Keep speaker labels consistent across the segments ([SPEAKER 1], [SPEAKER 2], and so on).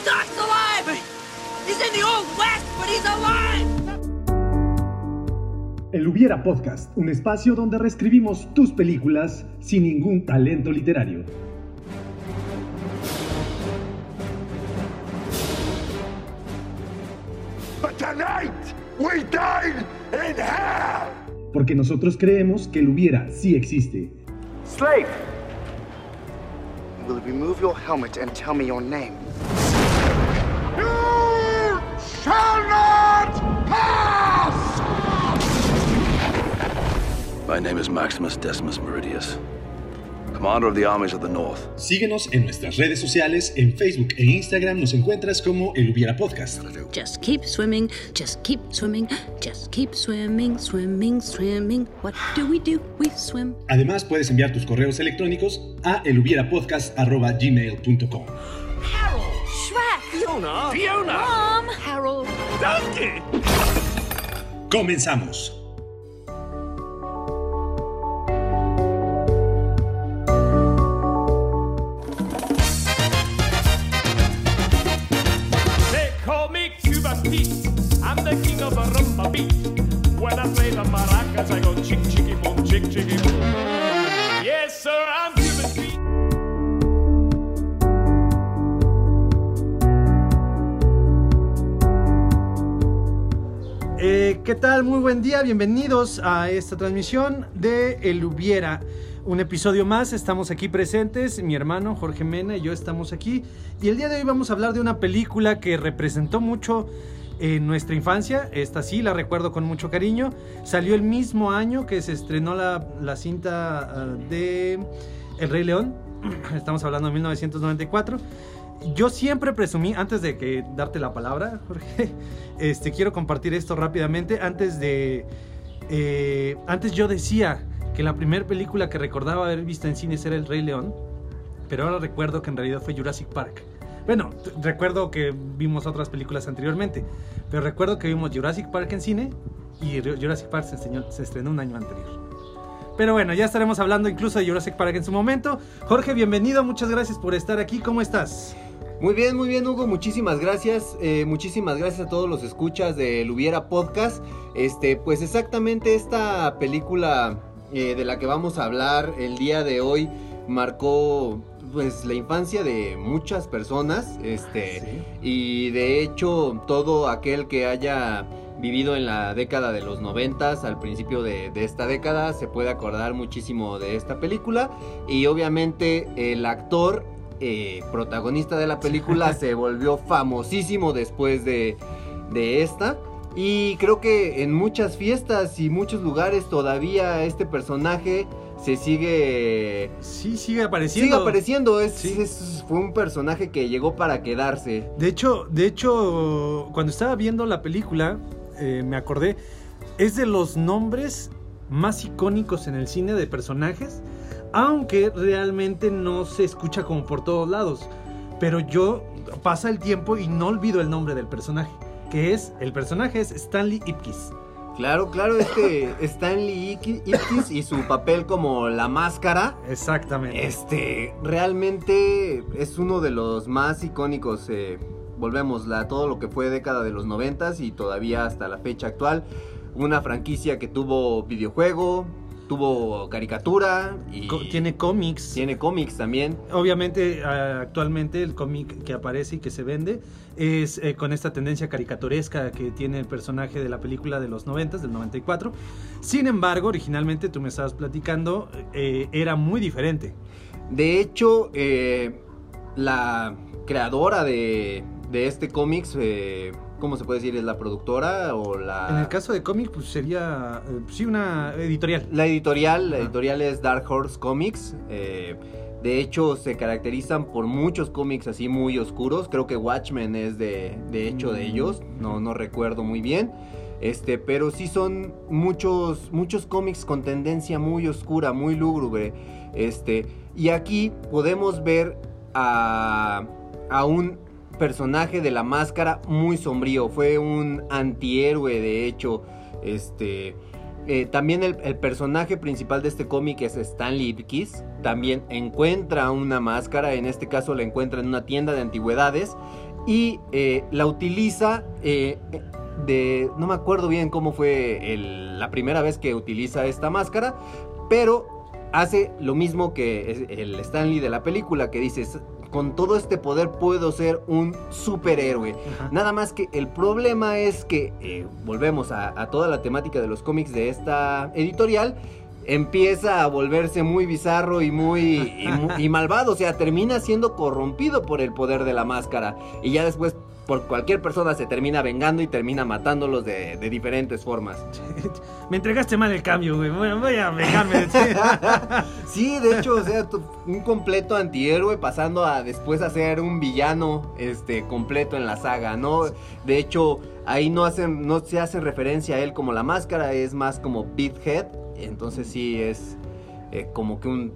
[SPEAKER 1] The Doc's alive! He's in the Old West, but he's alive!
[SPEAKER 2] El Hubiera Podcast, un espacio donde reescribimos tus películas sin ningún talento literario.
[SPEAKER 3] But tonight, we in hell!
[SPEAKER 2] Porque nosotros creemos que el Hubiera sí existe.
[SPEAKER 3] Slave!
[SPEAKER 4] Will you remove your helmet and tell me your name?
[SPEAKER 5] My name is Maximus Decimus Meridius, commander of the armies of the North.
[SPEAKER 2] Síguenos en nuestras redes sociales, en Facebook e Instagram nos encuentras como El Hubiera Podcast.
[SPEAKER 6] Just keep swimming, just keep swimming, just keep swimming, swimming, swimming. What do we do? We swim.
[SPEAKER 2] Además puedes enviar tus correos electrónicos a elhubierapodcast.gmail.com
[SPEAKER 1] Harold! Shrek!
[SPEAKER 3] Fiona! Fiona!
[SPEAKER 1] Mom! Harold!
[SPEAKER 3] Donkey!
[SPEAKER 2] Comenzamos.
[SPEAKER 7] I'm the king of the rumba beat. When I play the maracas, I go chick chicky boom, chick chicky boom. Yes, sir, I'm Cuba Pete.
[SPEAKER 8] Eh, ¿Qué tal? Muy buen día, bienvenidos a esta transmisión de El Hubiera. Un episodio más, estamos aquí presentes, mi hermano Jorge Mena y yo estamos aquí. Y el día de hoy vamos a hablar de una película que representó mucho en nuestra infancia. Esta sí, la recuerdo con mucho cariño. Salió el mismo año que se estrenó la, la cinta ah, de El Rey León. Estamos hablando de 1994. Yo siempre presumí, antes de que darte la palabra, Jorge, este, quiero compartir esto rápidamente. Antes de. eh, antes yo decía la primera película que recordaba haber visto en cines era El Rey León, pero ahora recuerdo que en realidad fue Jurassic Park. Bueno, recuerdo que vimos otras películas anteriormente, pero recuerdo que vimos Jurassic Park en cine y Jurassic Park se, estrenó un año anterior. Pero bueno, ya estaremos hablando incluso de Jurassic Park en su momento. Jorge, bienvenido, muchas gracias por estar aquí. ¿Cómo estás?
[SPEAKER 9] Muy bien, muy bien, Hugo. Muchísimas gracias. Eh, muchísimas gracias a todos los escuchas de Lubiera Podcast. Este, pues exactamente esta película eh, de la que vamos a hablar el día de hoy marcó pues la infancia de muchas personas. Este, y de hecho, todo aquel que haya vivido en la década de los noventas, al principio de, de esta década, se puede acordar muchísimo de esta película. Y obviamente el actor eh, protagonista de la película se volvió famosísimo después de, de esta. Y creo que en muchas fiestas y muchos lugares todavía este personaje se sigue
[SPEAKER 8] Sí, sigue apareciendo.
[SPEAKER 9] Sigue apareciendo, es,
[SPEAKER 8] Sí.
[SPEAKER 9] es- fue un personaje que llegó para quedarse.
[SPEAKER 8] De hecho, de hecho, cuando estaba viendo la película, eh, me acordé, es de los nombres más icónicos en el cine de personajes, aunque realmente no se escucha como por todos lados. Pero yo pasa el tiempo y no olvido el nombre del personaje, que es, el personaje es Stanley Ipkiss.
[SPEAKER 9] Claro, claro, este Stanley Ipki- Ipkiss y su papel como la máscara.
[SPEAKER 8] Exactamente.
[SPEAKER 9] Este, realmente es uno de los más icónicos. eh, volvemos, la, todo lo que fue década de los noventas y todavía hasta la fecha actual. Una franquicia que tuvo videojuego, tuvo caricatura y
[SPEAKER 8] tiene cómics.
[SPEAKER 9] tiene cómics también.
[SPEAKER 8] Obviamente, actualmente el cómic que aparece y que se vende es eh, con esta tendencia caricaturesca que tiene el personaje de la película de los 90, del 94. Sin embargo, originalmente tú me estabas platicando, eh, era muy diferente.
[SPEAKER 9] De hecho, eh, la creadora de, de este cómics, ¿cómo se puede decir? ¿Es la productora o la...?
[SPEAKER 8] En el caso de cómic, pues sería, eh, sí, una editorial.
[SPEAKER 9] La editorial, la editorial es Dark Horse Comics. eh, de hecho, se caracterizan por muchos cómics así muy oscuros. Creo que Watchmen es de, de hecho de
[SPEAKER 8] Mm.
[SPEAKER 9] ellos. No, no recuerdo muy bien. Este, pero sí son muchos, muchos cómics con tendencia muy oscura, muy lúgubre. Este, y aquí podemos ver a, a un personaje de la máscara muy sombrío. Fue un antihéroe, de hecho. Este. eh, también el, personaje principal de este cómic es Stanley Ipkiss. También encuentra una máscara. En este caso la encuentra en una tienda de antigüedades. y eh, la utiliza eh, de... No me acuerdo bien cómo fue la primera vez que utiliza esta máscara, pero hace lo mismo que el Stanley de la película, que dices, con todo este poder puedo ser un superhéroe.
[SPEAKER 8] Ajá.
[SPEAKER 9] Nada más que el problema es que, eh, volvemos a, a toda la temática de los cómics de esta editorial, empieza a volverse muy bizarro y muy y, y malvado, o sea, termina siendo corrompido por el poder de la máscara y ya después por cualquier persona se termina vengando y termina matándolos de, de diferentes formas.
[SPEAKER 8] Me entregaste mal el cambio, güey. Voy, voy a vengarme.
[SPEAKER 9] Sí, de hecho, o sea, un completo antihéroe pasando a después a ser un villano este completo en la saga, ¿no? De hecho, ahí no hacen no se hace referencia a él como la máscara, es más como Beathead, entonces sí es eh, como que un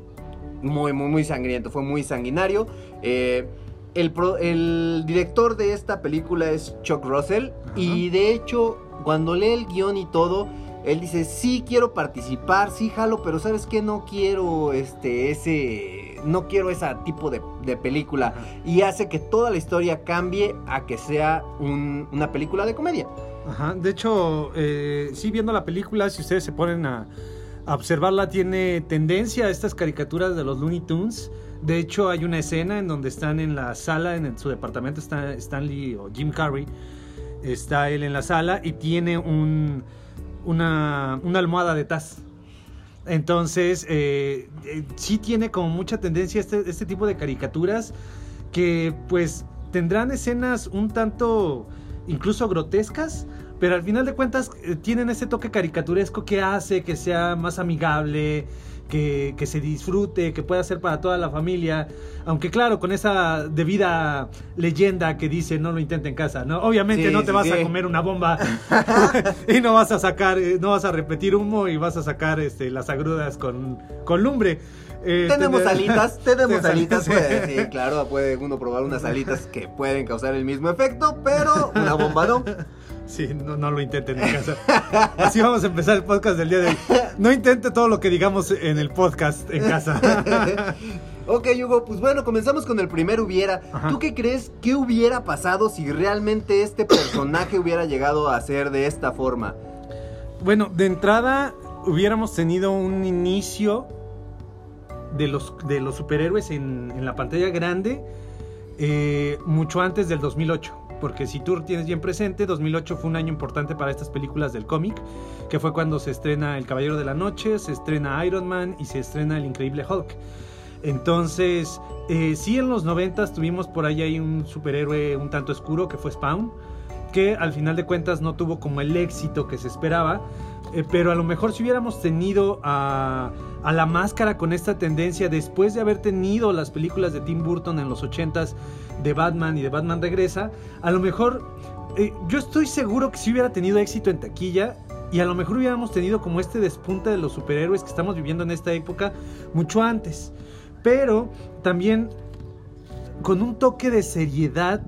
[SPEAKER 9] muy muy muy sangriento, fue muy sanguinario. Eh, el, pro- el director de esta película es Chuck Russell y de hecho cuando lee el guion y todo, él dice, sí quiero participar, sí jalo, pero sabes que no quiero este, ese, no quiero ese tipo de, de película. Y hace que toda la historia cambie a que sea un- una película de comedia.
[SPEAKER 8] Ajá, de hecho, eh, sí, viendo la película, si ustedes se ponen a, a observarla, tiene tendencia a estas caricaturas de los Looney Tunes. De hecho, hay una escena en donde están en la sala, en, su departamento está Stanley o Jim Carrey. Está él en la sala y tiene un, una, una almohada de Taz. Entonces, eh, eh, sí tiene como mucha tendencia este, este tipo de caricaturas que pues tendrán escenas un tanto incluso grotescas, pero al final de cuentas eh, tienen ese toque caricaturesco que hace que sea más amigable, que, que se disfrute, que pueda ser para toda la familia, aunque claro, con esa debida leyenda que dice no lo intente en casa, ¿no? Obviamente
[SPEAKER 9] Sí,
[SPEAKER 8] no te
[SPEAKER 9] sí,
[SPEAKER 8] vas a comer una bomba y no vas a sacar, eh, no vas a repetir humo y vas a sacar este, las agrudas con, con lumbre. Eh,
[SPEAKER 9] Tenemos
[SPEAKER 8] tener-
[SPEAKER 9] alitas, tenemos alitas, puede- sí, claro, puede uno probar unas alitas que pueden causar el mismo efecto, pero una bomba no.
[SPEAKER 8] Sí, no, no lo intenten en casa. Así vamos a empezar el podcast del día de hoy. No intente todo lo que digamos en el podcast en casa.
[SPEAKER 9] Ok, Hugo, pues bueno, comenzamos con el primer hubiera.
[SPEAKER 8] Ajá.
[SPEAKER 9] ¿Tú qué crees que hubiera pasado si realmente este personaje hubiera llegado a ser de esta forma?
[SPEAKER 8] Bueno, de entrada hubiéramos tenido un inicio de los, de los superhéroes en, en la pantalla grande eh, mucho antes del 2008. Porque si tú tienes bien presente, 2008 fue un año importante para estas películas del cómic, que fue cuando se estrena El Caballero de la Noche, se estrena Iron Man y se estrena El Increíble Hulk. Entonces, eh, sí en los 90 tuvimos por ahí hay un superhéroe un tanto oscuro que fue Spawn, que al final de cuentas no tuvo como el éxito que se esperaba, eh, pero a lo mejor si hubiéramos tenido a, a la máscara con esta tendencia después de haber tenido las películas de Tim Burton en los 80s de Batman y de Batman Regresa, a lo mejor eh, yo estoy seguro que si hubiera tenido éxito en taquilla y a lo mejor hubiéramos tenido como este despunte de los superhéroes que estamos viviendo en esta época mucho antes. Pero también con un toque de seriedad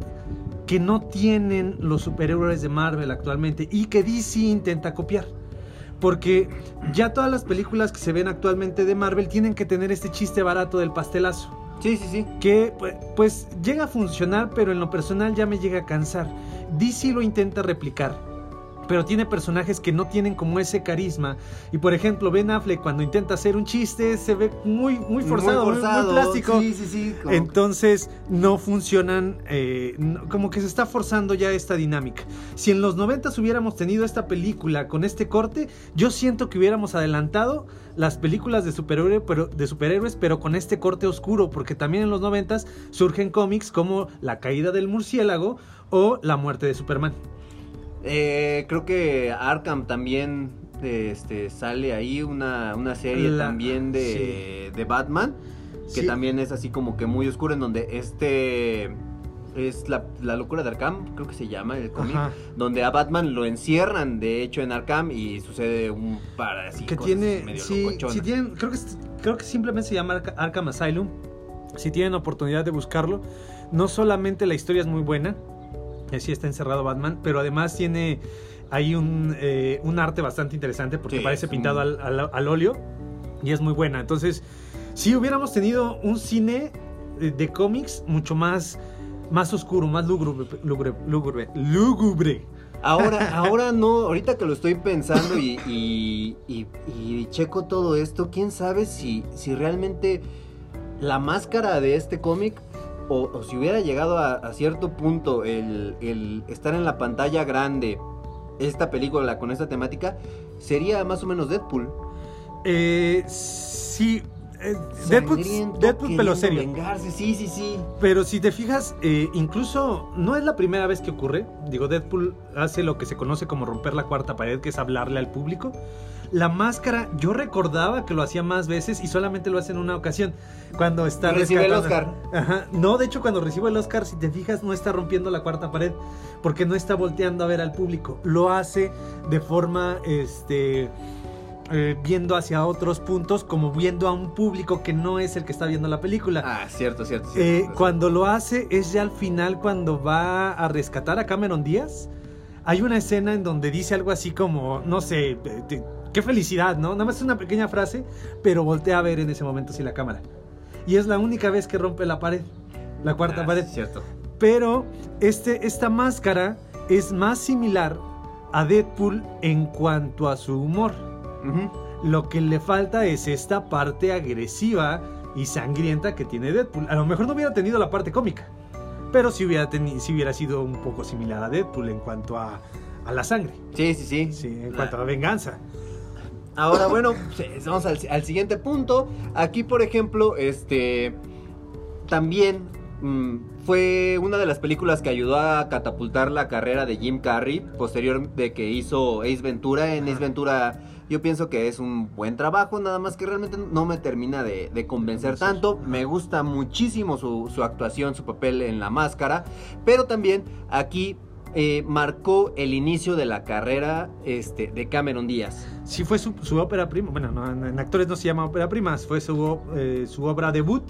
[SPEAKER 8] que no tienen los superhéroes de Marvel actualmente y que DC intenta copiar. Porque ya todas las películas que se ven actualmente de Marvel tienen que tener este chiste barato del pastelazo.
[SPEAKER 9] Sí, sí, sí.
[SPEAKER 8] Que pues, pues llega a funcionar, pero en lo personal ya me llega a cansar. DC lo intenta replicar. Pero tiene personajes que no tienen como ese carisma. Y por ejemplo, Ben Affleck cuando intenta hacer un chiste se ve muy, muy forzado, muy, plástico.
[SPEAKER 9] Sí, sí, sí. como-
[SPEAKER 8] Entonces no funcionan, eh, no- como que se está forzando ya esta dinámica. Si en los 90 hubiéramos tenido esta película con este corte, yo siento que hubiéramos adelantado las películas de, superhéroe, pero, de superhéroes, pero con este corte oscuro, porque también en los 90 surgen cómics como La caída del murciélago o La muerte de Superman.
[SPEAKER 9] Eh, creo que Arkham también este, sale ahí una, una serie
[SPEAKER 8] La-
[SPEAKER 9] también de, de Batman, que
[SPEAKER 8] Sí.
[SPEAKER 9] también es así como que muy oscuro, en donde este es la, la locura de Arkham, creo que se llama el cómic, donde a Batman lo encierran de hecho en Arkham y sucede un par así
[SPEAKER 8] que tiene,
[SPEAKER 9] medio
[SPEAKER 8] sí, tienen, creo que, creo que simplemente se llama Arkham Asylum. Si tienen oportunidad de buscarlo, no solamente la historia es muy buena, así está encerrado Batman, pero además tiene ahí un, eh, un arte bastante interesante porque
[SPEAKER 9] Sí,
[SPEAKER 8] parece pintado
[SPEAKER 9] un-
[SPEAKER 8] al, al- al óleo y es muy buena. Entonces, si hubiéramos tenido un cine eh, de cómics mucho más más oscuro, más lúgubre, lúgubre, lúgubre, lúgubre.
[SPEAKER 9] Ahora, ahora no, ahorita que lo estoy pensando y, y- y- y checo todo esto, quién sabe si, si realmente la máscara de este cómic o, si hubiera llegado a, cierto punto el, estar en la pantalla grande esta película con esta temática, sería más o menos Deadpool.
[SPEAKER 8] Eh, sí, Deadpool,
[SPEAKER 9] Sangriento,
[SPEAKER 8] Deadpool pelo serio.
[SPEAKER 9] vengarse, sí, sí, sí.
[SPEAKER 8] Pero si te fijas, eh, incluso no es la primera vez que ocurre. Digo, Deadpool hace lo que se conoce como romper la cuarta pared, que es hablarle al público. La máscara, yo recordaba que lo hacía más veces y solamente lo hace en una ocasión. Cuando está
[SPEAKER 9] Recibe el
[SPEAKER 8] rescatando- Ajá. No, de hecho, cuando recibe el Oscar, si te fijas, no está rompiendo la cuarta pared. Porque no está volteando a ver al público. Lo hace de forma, este. Eh, viendo hacia otros puntos, como viendo a un público que no es el que está viendo la película.
[SPEAKER 9] Ah, cierto, cierto.
[SPEAKER 8] Eh,
[SPEAKER 9] cierto.
[SPEAKER 8] cuando lo hace es ya al final cuando va a rescatar a Cameron Díaz. Hay una escena en donde dice algo así como, no sé, eh, te- qué felicidad, ¿no? Nada más es una pequeña frase, pero voltea a ver en ese momento sí la cámara. Y es la única vez que rompe la pared, la cuarta
[SPEAKER 9] Ah,
[SPEAKER 8] pared.
[SPEAKER 9] Cierto.
[SPEAKER 8] Pero este, esta máscara es más similar a Deadpool en cuanto a su humor. Lo que le falta es esta parte agresiva y sangrienta que tiene Deadpool. A lo mejor no hubiera tenido la parte cómica, pero hubiera, sí hubiera sido un poco similar a Deadpool en cuanto a, a la sangre,
[SPEAKER 9] Sí, sí, sí.
[SPEAKER 8] sí, en cuanto a la venganza.
[SPEAKER 9] Ahora, bueno, pues, vamos al, al siguiente punto. Aquí, por ejemplo, este. También mm, fue una de las películas que ayudó a catapultar la carrera de Jim Carrey. Posterior de que hizo Ace Ventura. En Ace Ventura, yo pienso que es un buen trabajo. Nada más que realmente no me termina de, de convencer tanto. Me gusta muchísimo su, su actuación, su papel en la máscara. Pero también aquí. eh, marcó el inicio de la carrera este, de Cameron Díaz.
[SPEAKER 8] Sí fue su, su ópera prima, bueno, no, en, actores no se llama ópera prima, fue su, eh, su obra debut.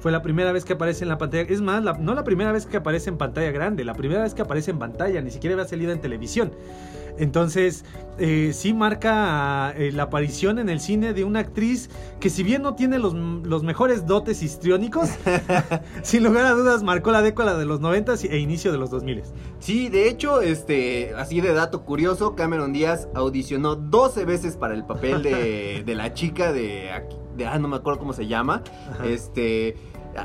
[SPEAKER 8] Fue la primera vez que aparece en la pantalla. Es más, la- no la primera vez que aparece en pantalla grande, la primera vez que aparece en pantalla, ni siquiera había salido en televisión. Entonces, eh, sí marca eh, la aparición en el cine de una actriz que si bien no tiene los, los mejores dotes histriónicos, sin lugar a dudas marcó la década de los 90 e inicio de los 2000.
[SPEAKER 9] Sí, de hecho, este, así de dato curioso, Cameron Díaz audicionó 12 veces para el papel de, de la chica de, aquí- de, ah, no me acuerdo cómo se llama,
[SPEAKER 8] Ajá.
[SPEAKER 9] este,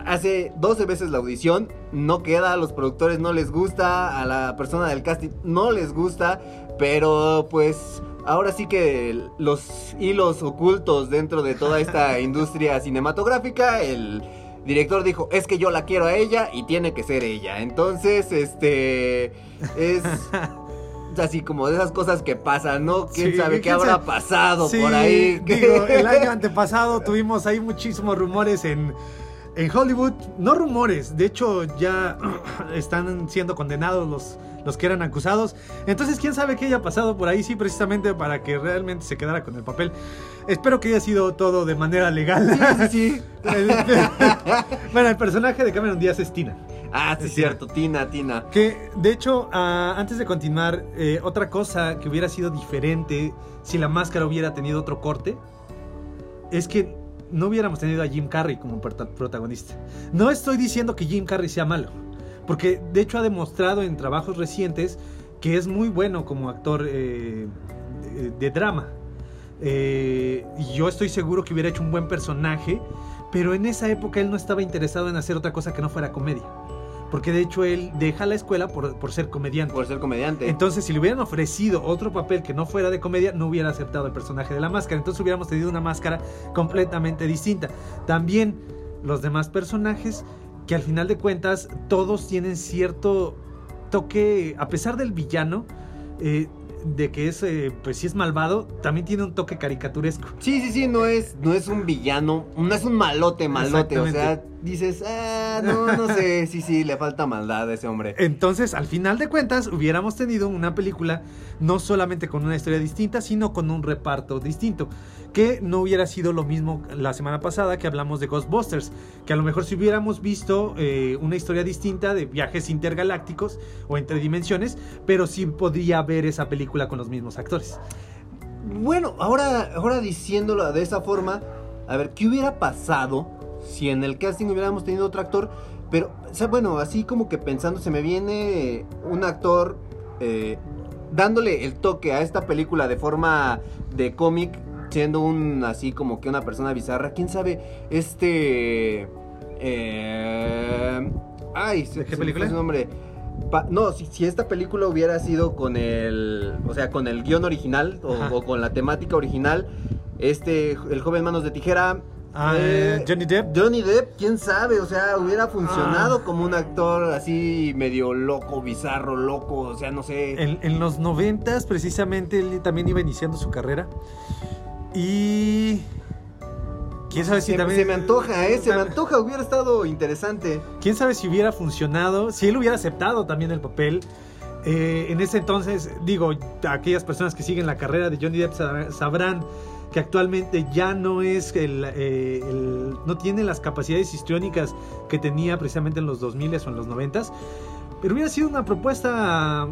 [SPEAKER 9] hace 12 veces la audición, no queda, a los productores no les gusta, a la persona del casting no les gusta, pero pues ahora sí que los hilos ocultos dentro de toda esta industria cinematográfica, el director dijo, es que yo la quiero a ella y tiene que ser ella. Entonces, este, es así como de esas cosas que pasan, ¿no? ¿Quién
[SPEAKER 8] Sí,
[SPEAKER 9] sabe qué
[SPEAKER 8] quién
[SPEAKER 9] habrá
[SPEAKER 8] sabe?
[SPEAKER 9] pasado
[SPEAKER 8] Sí,
[SPEAKER 9] por ahí?
[SPEAKER 8] Digo, el año antepasado tuvimos ahí muchísimos rumores en, en Hollywood. No rumores, de hecho ya están siendo condenados los, los que eran acusados. Entonces, quién sabe qué haya pasado por ahí, sí, precisamente para que realmente se quedara con el papel. Espero que haya sido todo de manera legal.
[SPEAKER 9] Sí, sí.
[SPEAKER 8] bueno, el personaje de Cameron Díaz es Tina.
[SPEAKER 9] Ah, sí,
[SPEAKER 8] Es
[SPEAKER 9] cierto, Tina, Tina.
[SPEAKER 8] Que, de hecho, ah, antes de continuar, eh, otra cosa que hubiera sido diferente si la máscara hubiera tenido otro corte, es que no hubiéramos tenido a Jim Carrey como prota- protagonista. No estoy diciendo que Jim Carrey sea malo, porque de hecho ha demostrado en trabajos recientes que es muy bueno como actor eh, de, de drama. Eh, y yo estoy seguro que hubiera hecho un buen personaje, pero en esa época él no estaba interesado en hacer otra cosa que no fuera comedia. Porque de hecho él deja la escuela por, por ser comediante.
[SPEAKER 9] Por ser comediante.
[SPEAKER 8] Entonces, si le hubieran ofrecido otro papel que no fuera de comedia, no hubiera aceptado el personaje de la máscara. Entonces hubiéramos tenido una máscara completamente distinta. También los demás personajes, que al final de cuentas todos tienen cierto toque, a pesar del villano, eh, de que es, eh, pues sí es malvado, también tiene un toque caricaturesco.
[SPEAKER 9] Sí, sí, sí, no es, no es un villano, no es un malote, malote. O sea. Dices, ah, no, no sé, sí, sí, le falta maldad a ese hombre.
[SPEAKER 8] Entonces, al final de cuentas, hubiéramos tenido una película no solamente con una historia distinta, sino con un reparto distinto. Que no hubiera sido lo mismo la semana pasada que hablamos de Ghostbusters. Que a lo mejor si hubiéramos visto eh, una historia distinta de viajes intergalácticos o entre dimensiones, pero sí podría ver esa película con los mismos actores.
[SPEAKER 9] Bueno, ahora, ahora diciéndolo de esa forma, a ver, ¿qué hubiera pasado si en el casting hubiéramos tenido otro actor? Pero, o sea, bueno, así como que pensando, se me viene un actor eh, dándole el toque a esta película de forma de cómic, siendo un así como que una persona bizarra. ¿Quién sabe? Este... eh, ay, se,
[SPEAKER 8] ¿De qué
[SPEAKER 9] se
[SPEAKER 8] película?
[SPEAKER 9] su nombre. Pa- no, si, si esta película hubiera sido con el, o sea, con el guion original o con la temática original, este, el joven manos de tijera,
[SPEAKER 8] Ah,
[SPEAKER 9] eh,
[SPEAKER 8] Johnny Depp.
[SPEAKER 9] Johnny Depp, quién sabe, o sea, hubiera funcionado
[SPEAKER 8] Ah.
[SPEAKER 9] como un actor así medio loco, bizarro, loco, o sea, no sé.
[SPEAKER 8] En, en los noventas, precisamente, él también iba iniciando su carrera. Y... ¿Quién sabe si
[SPEAKER 9] se,
[SPEAKER 8] también...
[SPEAKER 9] se me antoja, eh, se me antoja, hubiera estado interesante.
[SPEAKER 8] ¿Quién sabe si hubiera funcionado? Si él hubiera aceptado también el papel. Eh, en ese entonces, digo, aquellas personas que siguen la carrera de Johnny Depp sab- sabrán que actualmente ya no es el, eh, el- no tiene las capacidades histriónicas que tenía precisamente en los 2000 o en los 90 pero hubiera sido una propuesta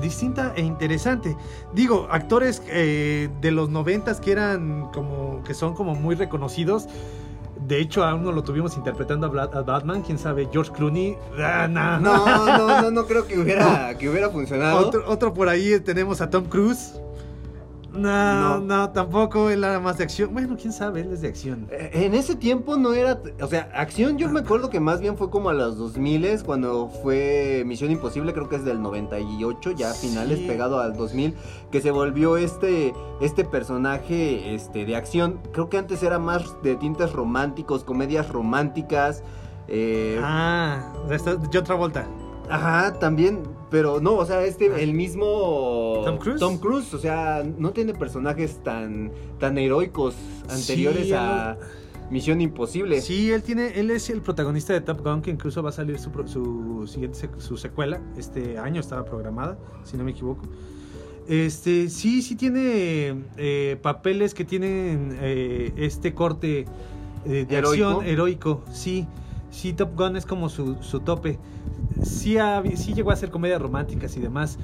[SPEAKER 8] distinta e interesante. Digo, actores eh, de los 90 que eran como que son como muy reconocidos. De hecho, a uno lo tuvimos interpretando a, Bla- a Batman, quién sabe, George Clooney. Ah, no.
[SPEAKER 9] No, no, no, no creo que hubiera, que hubiera funcionado.
[SPEAKER 8] Otro, otro por ahí tenemos a Tom Cruise. No,
[SPEAKER 9] No.
[SPEAKER 8] no, tampoco él era más de acción. Bueno, quién sabe, él es de acción.
[SPEAKER 9] Eh, En ese tiempo no era, o sea, acción yo me acuerdo que más bien fue como a los 2000 cuando fue Misión Imposible, creo que es del 98, ya a
[SPEAKER 8] Sí.
[SPEAKER 9] finales pegado al 2000, que se volvió este este personaje este de acción. Creo que antes era más de tintes románticos, comedias románticas. eh,
[SPEAKER 8] Ah, está John Travolta.
[SPEAKER 9] Ajá, también, pero no, o sea, este, el mismo
[SPEAKER 8] ¿Tom Cruise?
[SPEAKER 9] Tom Cruise, o sea, no tiene personajes tan, tan heroicos anteriores
[SPEAKER 8] Sí,
[SPEAKER 9] a Misión Imposible.
[SPEAKER 8] Sí, él tiene, él es el protagonista de Top Gun, que incluso va a salir su, su siguiente su secuela. Este año estaba programada, si no me equivoco. Este, sí, sí tiene eh, papeles que tienen eh, este corte eh, de
[SPEAKER 9] ¿Heroico?
[SPEAKER 8] acción heroico. Sí, sí, Top Gun es como su, su tope. Sí, ha- sí llegó a ser comedias románticas y demás.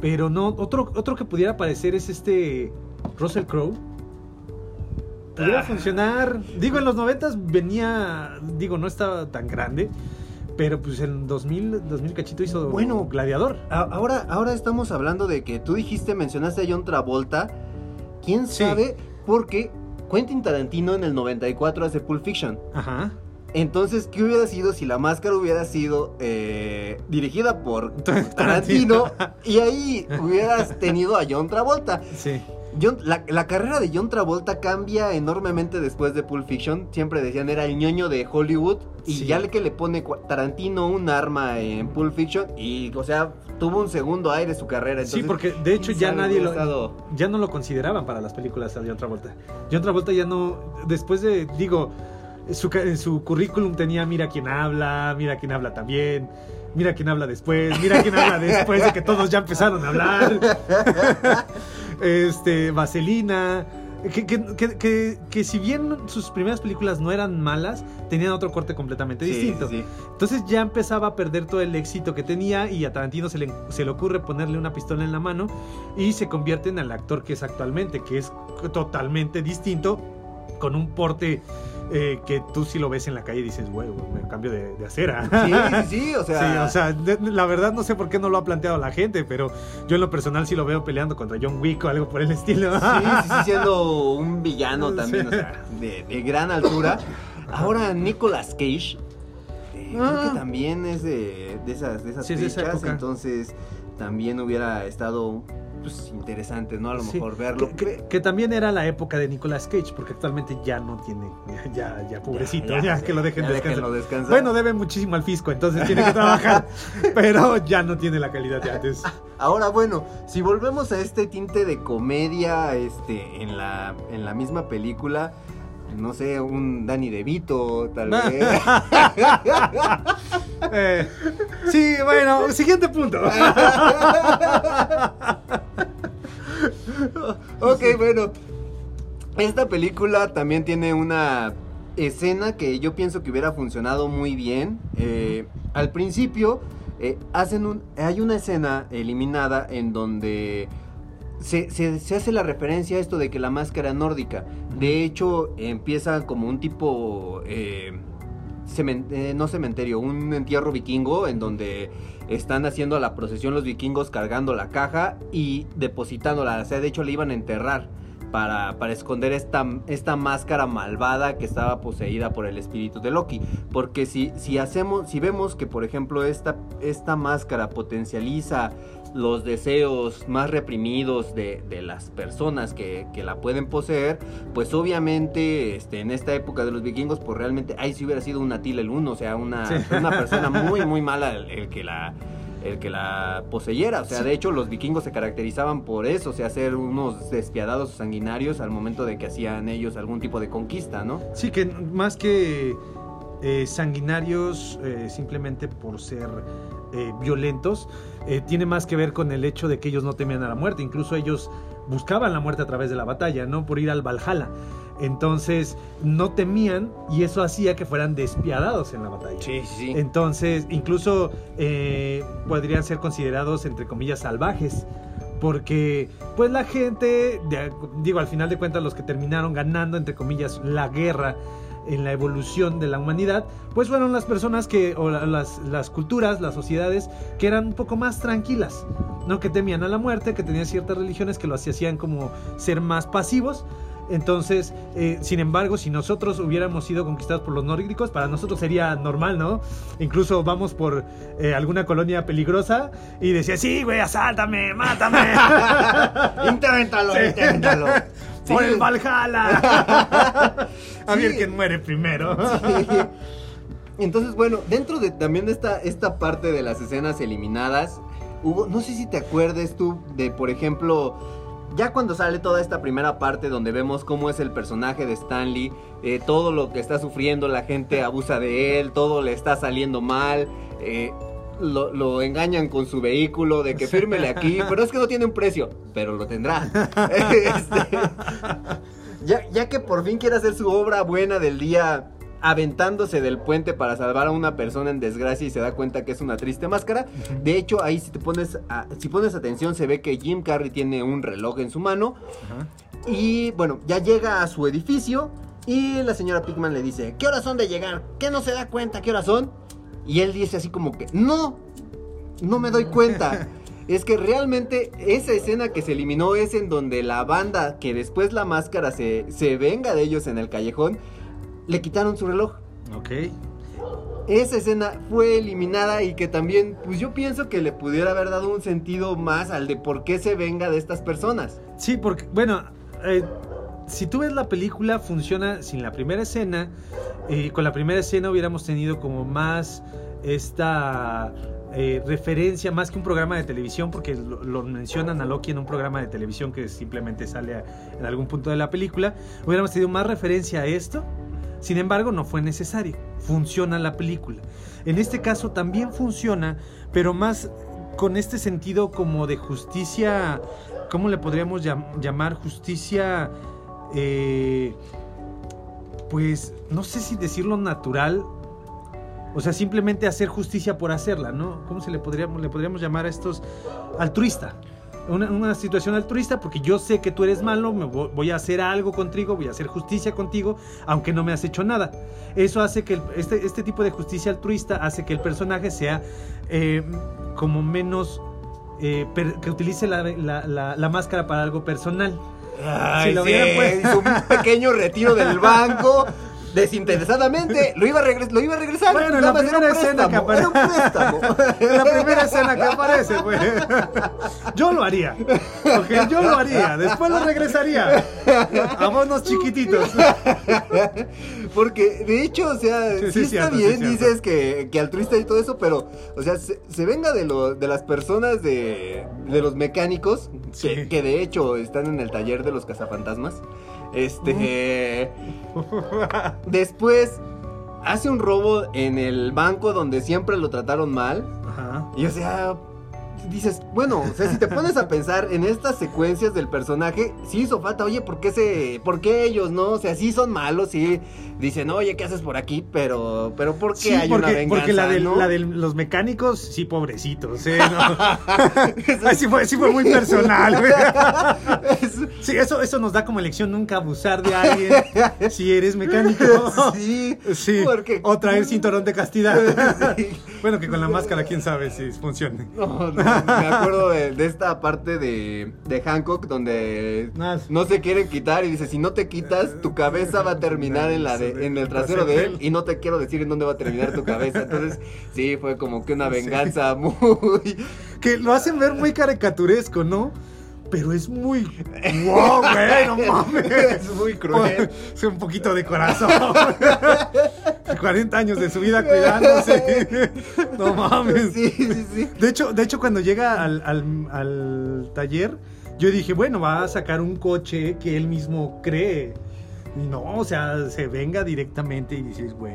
[SPEAKER 8] Pero no, otro, otro que pudiera aparecer es este Russell Crowe. Pudiera funcionar. Digo, en los 90 venía, digo, no estaba tan grande. Pero pues en 2000, 2000 cachito hizo
[SPEAKER 9] Bueno.
[SPEAKER 8] Gladiador.
[SPEAKER 9] A- Ahora, ahora estamos hablando de que tú dijiste, mencionaste a John Travolta. ¿Quién
[SPEAKER 8] Sí.
[SPEAKER 9] sabe? Porque Quentin Tarantino en el 94 hace Pulp Fiction.
[SPEAKER 8] Ajá.
[SPEAKER 9] Entonces, ¿qué hubiera sido si la máscara hubiera sido eh, dirigida por
[SPEAKER 8] Tarantino.
[SPEAKER 9] Y ahí hubieras tenido a John Travolta?
[SPEAKER 8] Sí.
[SPEAKER 9] John- la, la carrera de John Travolta cambia enormemente después de Pulp Fiction. Siempre decían era el ñoño de Hollywood. Y
[SPEAKER 8] Sí.
[SPEAKER 9] ya le que le pone Tarantino un arma en Pulp Fiction. Y, o sea, tuvo un segundo aire su carrera.
[SPEAKER 8] Sí,
[SPEAKER 9] entonces,
[SPEAKER 8] porque de hecho ya nadie lo,
[SPEAKER 9] estado-
[SPEAKER 8] ya no lo consideraban para las películas a John Travolta. John Travolta ya no, después de, digo, su, en su currículum tenía mira quién habla, mira quién habla también, mira quién habla después, mira quién habla después de que todos ya empezaron a hablar. este, Vaselina. Que, que, que, que- que si bien sus primeras películas no eran malas, tenían otro corte completamente
[SPEAKER 9] Sí,
[SPEAKER 8] distinto.
[SPEAKER 9] sí.
[SPEAKER 8] Entonces ya empezaba a perder todo el éxito que tenía y a Tarantino se le, se le ocurre ponerle una pistola en la mano y se convierte en el actor que es actualmente, que es totalmente distinto, con un porte eh, que tú si lo ves en la calle y dices, güey, me cambio de, de acera.
[SPEAKER 9] Sí, sí, sí, o sea.
[SPEAKER 8] Sí, o sea, de- la verdad no sé por qué no lo ha planteado la gente, pero yo en lo personal sí lo veo peleando contra John Wick o algo por el estilo.
[SPEAKER 9] Sí, sí, sí, siendo un villano también, o sea, de, de gran altura. Ahora Nicolas Cage, eh, creo
[SPEAKER 8] Ah.
[SPEAKER 9] que también es de, de esas, de esas
[SPEAKER 8] Sí, de esa
[SPEAKER 9] entonces también hubiera estado pues, interesante, ¿no? A lo
[SPEAKER 8] Sí,
[SPEAKER 9] mejor verlo.
[SPEAKER 8] Que, que- que también era la época de Nicolas Cage, porque actualmente ya no tiene, ya, ya, ya pobrecito, ya, que lo dejen descansar.
[SPEAKER 9] descansar.
[SPEAKER 8] Bueno, debe muchísimo al fisco, entonces tiene que trabajar, pero ya no tiene la calidad de antes.
[SPEAKER 9] Ahora, bueno, si volvemos a este tinte de comedia este, en, la, en la misma película, no sé, un Danny DeVito, tal vez.
[SPEAKER 8] Eh, sí, bueno, siguiente punto.
[SPEAKER 9] ok, bueno. Esta película también tiene una escena que yo pienso que hubiera funcionado muy bien. Eh, al principio, eh, hacen un, hay una escena eliminada en donde se, se- se hace la referencia a esto de que la máscara nórdica. De hecho, empieza como un tipo... eh, eh, no cementerio, un entierro vikingo en donde están haciendo la procesión los vikingos cargando la caja y depositándola. O sea, de hecho le iban a enterrar para, para esconder esta, esta máscara malvada que estaba poseída por el espíritu de Loki. Porque si, si hacemos, si vemos que por ejemplo esta, esta máscara potencializa los deseos más reprimidos de, de las personas que, que la pueden poseer, pues obviamente este, en esta época de los vikingos, pues realmente ahí sí hubiera sido un Atila el Uno, o sea, una,
[SPEAKER 8] Sí.
[SPEAKER 9] una persona muy, muy mala el, el que la el que la poseyera, o sea,
[SPEAKER 8] Sí.
[SPEAKER 9] de hecho los vikingos se caracterizaban por eso, o sea, ser unos despiadados sanguinarios al momento de que hacían ellos algún tipo de conquista, ¿no?
[SPEAKER 8] Sí, que más que eh, sanguinarios eh, simplemente por ser eh, violentos, eh, tiene más que ver con el hecho de que ellos no temían a la muerte. Incluso ellos buscaban la muerte a través de la batalla, ¿no? Por ir al Valhalla. Entonces, no temían y eso hacía que fueran despiadados en la batalla.
[SPEAKER 9] Sí, sí.
[SPEAKER 8] Entonces, incluso eh, podrían ser considerados, entre comillas, salvajes. Porque, pues la gente, de- digo, al final de cuentas, los que terminaron ganando, entre comillas, la guerra en la evolución de la humanidad, pues fueron las personas que, o la- las, las culturas, las sociedades, que eran un poco más tranquilas, ¿no? Que temían a la muerte, que tenían ciertas religiones que lo hacían como ser más pasivos. Entonces, eh, sin embargo, si nosotros hubiéramos sido conquistados por los nórdicos, para nosotros sería normal, ¿no? Incluso vamos por eh, alguna colonia peligrosa y decía, sí, güey, asáltame, mátame.
[SPEAKER 9] inténtalo,
[SPEAKER 8] Sí.
[SPEAKER 9] inténtalo.
[SPEAKER 8] Por el Valhalla. A ver quién muere primero.
[SPEAKER 9] Entonces, bueno, dentro de también de esta, esta parte de las escenas eliminadas, hubo, no sé si te acuerdes tú de, por ejemplo, ya cuando sale toda esta primera parte donde vemos cómo es el personaje de Stanley, eh, todo lo que está sufriendo, la gente abusa de él, todo le está saliendo mal, eh, lo, lo engañan con su vehículo, de que fírmele aquí, pero es que no tiene un precio, pero lo tendrá. Este, ya, ya que por fin quiere hacer su obra buena del día aventándose del puente para salvar a una persona en desgracia y se da cuenta que es una triste máscara. De hecho, ahí si te pones a- si pones atención se ve que Jim Carrey tiene un reloj en su mano y bueno, ya llega a su edificio y la señora Pigman le dice, "¿Qué horas son de llegar? ¿Qué no se da cuenta qué horas son?" Y él dice así como que, "No, no me doy cuenta." Es que realmente esa escena que se eliminó es en donde la banda, que después la máscara se, se venga de ellos en el callejón, le quitaron su reloj.
[SPEAKER 8] Ok.
[SPEAKER 9] Esa escena fue eliminada y que también, pues yo pienso que le pudiera haber dado un sentido más al de por qué se venga de estas personas.
[SPEAKER 8] Sí, porque, bueno, eh, si tú ves la película, funciona sin la primera escena. Y con la primera escena hubiéramos tenido como más esta eh, referencia, más que un programa de televisión, porque lo, mencionan a Loki en un programa de televisión que simplemente sale en algún punto de la película. Hubiéramos tenido más referencia a esto. Sin embargo, no fue necesario. Funciona la película. En este caso también funciona, pero más con este sentido como de justicia, ¿cómo le podríamos llam- llamar? Justicia, eh, pues no sé si decirlo natural, o sea, simplemente hacer justicia por hacerla, ¿no? ¿Cómo se le podríamos, llamar a estos altruista? Una, situación altruista porque yo sé que tú eres malo, me vo- voy a hacer algo contigo, voy a hacer justicia contigo, aunque no me has hecho nada. Eso hace que este, este tipo de justicia altruista hace que el personaje sea eh, como menos... eh, que utilice la máscara para algo personal.
[SPEAKER 9] Ay,
[SPEAKER 8] Si lo
[SPEAKER 9] sí,
[SPEAKER 8] hubieran puesto-
[SPEAKER 9] hizo un pequeño retiro del banco. Desinteresadamente, lo iba a, regres- lo iba a regresar.
[SPEAKER 8] Bueno, la primera escena que. En la primera escena que aparece, güey. Yo lo haría. Porque yo lo haría. Después lo regresaría. A bonos chiquititos.
[SPEAKER 9] Porque de hecho, o sea,
[SPEAKER 8] Sí,
[SPEAKER 9] sí,
[SPEAKER 8] sí,
[SPEAKER 9] está
[SPEAKER 8] cierto,
[SPEAKER 9] bien, dices que, que altruista y todo eso, pero, o sea, se, se venga de, lo, de las personas de, de los mecánicos, que, que de hecho están en el taller de los cazafantasmas. Este. Después hace un robo en el banco donde siempre lo trataron mal.
[SPEAKER 8] Ajá.
[SPEAKER 9] Y o sea, dices, bueno, o sea, si te pones a pensar en estas secuencias del personaje, sí hizo falta, oye, ¿por qué, se, ¿por qué ellos, no? O sea, sí son malos, sí dicen, oye, ¿qué haces por aquí? Pero, pero ¿por qué
[SPEAKER 8] Sí,
[SPEAKER 9] hay
[SPEAKER 8] porque,
[SPEAKER 9] una venganza,
[SPEAKER 8] porque la de,
[SPEAKER 9] no?
[SPEAKER 8] la de los mecánicos, sí, pobrecitos, ¿eh? No. Ay, sí, fue, sí fue muy personal, güey. Sí, eso, eso nos da como lección nunca abusar de alguien si eres mecánico.
[SPEAKER 9] Sí,
[SPEAKER 8] Sí,
[SPEAKER 9] porque-
[SPEAKER 8] o traer cinturón de castidad.
[SPEAKER 9] Sí.
[SPEAKER 8] Bueno, que con la máscara, quién sabe si funcione.
[SPEAKER 9] No, no, me acuerdo de, de esta parte de, de Hancock donde no se quieren quitar y dice, si no te quitas, tu cabeza va a terminar en, la de, en el trasero de él y no te quiero decir en dónde va a terminar tu cabeza. Entonces, sí, fue como que una venganza muy...
[SPEAKER 8] Que lo hacen ver muy caricaturesco, ¿no? Pero es muy. ¡Wow, güey! ¡No mames!
[SPEAKER 9] Es muy cruel.
[SPEAKER 8] Es un poquito de corazón. 40 años de su vida cuidándose. No mames.
[SPEAKER 9] Sí, sí, sí.
[SPEAKER 8] De hecho, de hecho cuando llega al, al- al taller, yo dije, bueno, va a sacar un coche que él mismo cree. Y no, o sea, se venga directamente y dices, güey,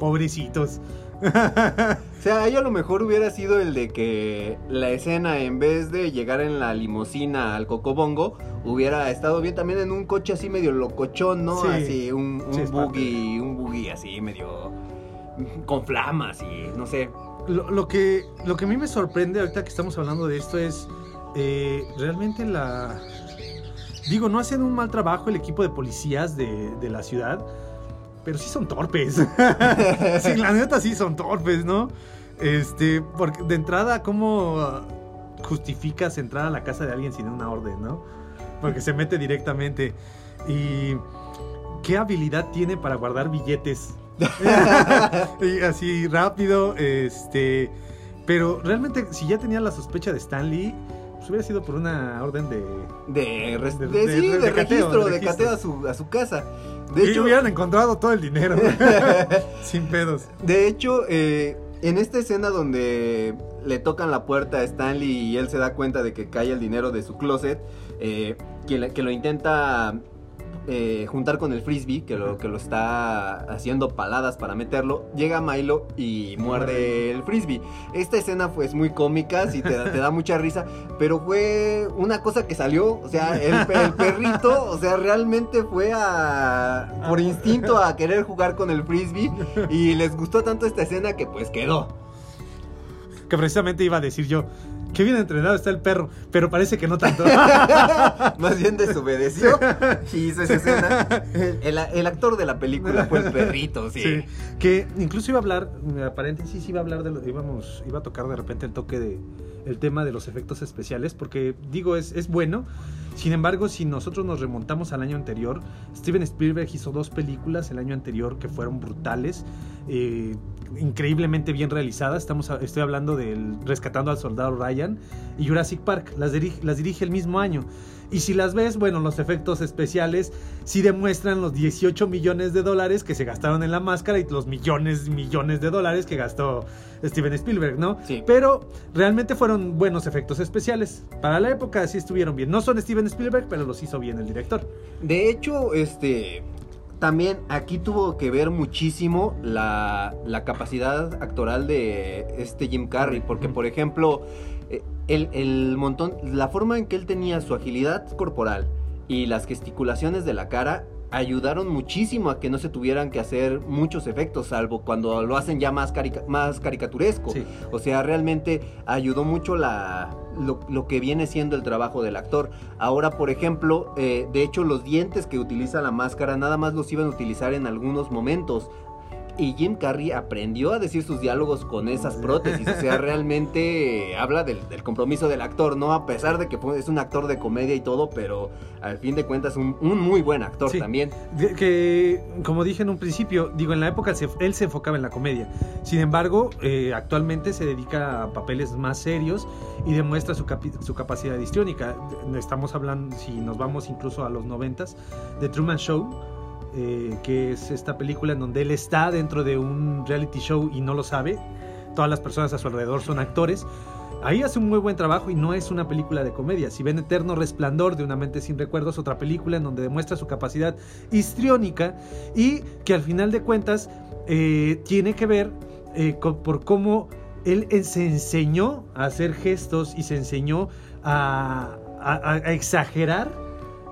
[SPEAKER 8] pobrecitos.
[SPEAKER 9] O sea, ahí a lo mejor hubiera sido el de que la escena, en vez de llegar en la limusina al Cocobongo, hubiera estado bien también en un coche así medio locochón, ¿no?
[SPEAKER 8] Sí.
[SPEAKER 9] Así, un, un
[SPEAKER 8] Sí,
[SPEAKER 9] buggy, un buggy así medio con flamas y no sé.
[SPEAKER 8] Lo, lo que, lo que a mí me sorprende ahorita que estamos hablando de esto es eh, realmente la... Digo, no hacen un mal trabajo el equipo de policías de, de la ciudad, pero sí son torpes. sí, la neta sí son torpes, ¿no? Este, porque de entrada, ¿cómo justificas entrar a la casa de alguien sin una orden, no? Porque se mete directamente. Y qué habilidad tiene para guardar billetes. así rápido, este. Pero realmente, si ya tenía la sospecha de Stanley, pues hubiera sido por una orden de.
[SPEAKER 9] De,
[SPEAKER 8] De-
[SPEAKER 9] de-
[SPEAKER 8] de-
[SPEAKER 9] sí,
[SPEAKER 8] cateo,
[SPEAKER 9] registro,
[SPEAKER 8] de
[SPEAKER 9] cateo a su, a su casa. De
[SPEAKER 8] y
[SPEAKER 9] hecho,
[SPEAKER 8] hubieran encontrado todo el dinero. Sin pedos.
[SPEAKER 9] De hecho, eh, en esta escena donde le tocan la puerta a Stanley y él se da cuenta de que cae el dinero de su closet, eh, que lo intenta eh, juntar con el frisbee, que lo, que lo está haciendo paladas para meterlo, llega Milo y muerde el frisbee. Esta escena fue es muy cómica, sí te, da- te da mucha risa, pero fue una cosa que salió, o sea, el, el perrito, o sea, realmente fue a, por instinto a querer jugar con el frisbee y les gustó tanto esta escena que pues quedó.
[SPEAKER 8] Que precisamente iba a decir yo. Qué bien entrenado está el perro, pero parece que no tanto.
[SPEAKER 9] Más bien desobedeció y hizo esa escena. El, el actor de la película fue el perrito, sí.
[SPEAKER 8] Sí, que incluso iba a hablar, mira, paréntesis, iba a hablar de lo, íbamos, iba a tocar de repente el toque de el tema de los efectos especiales, porque digo, es, es bueno. Sin embargo, si nosotros nos remontamos al año anterior, Steven Spielberg hizo dos películas el año anterior que fueron brutales, eh, increíblemente bien realizadas. Estamos, estoy hablando del Rescatando al Soldado Ryan y Jurassic Park. Las, dirige, las dirige el mismo año. Y si las ves, bueno, los efectos especiales sí demuestran los 18 millones de dólares que se gastaron en la máscara y los millones, millones de dólares que gastó Steven Spielberg, ¿no?
[SPEAKER 9] Sí.
[SPEAKER 8] Pero realmente fueron buenos efectos especiales. Para la época sí estuvieron bien. No son Steven Spielberg, pero los hizo bien el director.
[SPEAKER 9] De hecho, este. También aquí tuvo que ver muchísimo la, la capacidad actoral de este Jim Carrey. Porque, por ejemplo, eh, el, el montón. La forma en que él tenía su agilidad corporal y las gesticulaciones de la cara ayudaron muchísimo a que no se tuvieran que hacer muchos efectos, salvo cuando lo hacen ya más, carica- más caricaturesco.
[SPEAKER 8] Sí.
[SPEAKER 9] O sea, realmente ayudó mucho la, lo, lo que viene siendo el trabajo del actor. Ahora, por ejemplo, eh, de hecho los dientes que utiliza la máscara nada más los iban a utilizar en algunos momentos. Y Jim Carrey aprendió a decir sus diálogos con esas prótesis. O sea, realmente habla del, del compromiso del actor, ¿no? A pesar de que es un actor de comedia y todo, pero al fin de cuentas un, un muy buen actor
[SPEAKER 8] Sí.
[SPEAKER 9] también.
[SPEAKER 8] Que, como dije en un principio, digo, en la época se- él se enfocaba en la comedia. Sin embargo, eh, actualmente se dedica a papeles más serios y demuestra su, capacidad histriónica. Estamos hablando, si nos vamos incluso a los noventas, de Truman Show, eh, que es esta película en donde él está dentro de un reality show y no lo sabe. Todas las personas a su alrededor son actores. Ahí hace un muy buen trabajo y no es una película de comedia. Si ven Eterno Resplandor de una mente sin recuerdos, otra película en donde demuestra su capacidad histriónica y que al final de cuentas eh, tiene que ver eh, con- por cómo él, se enseñó a hacer gestos y se enseñó a, a- a exagerar.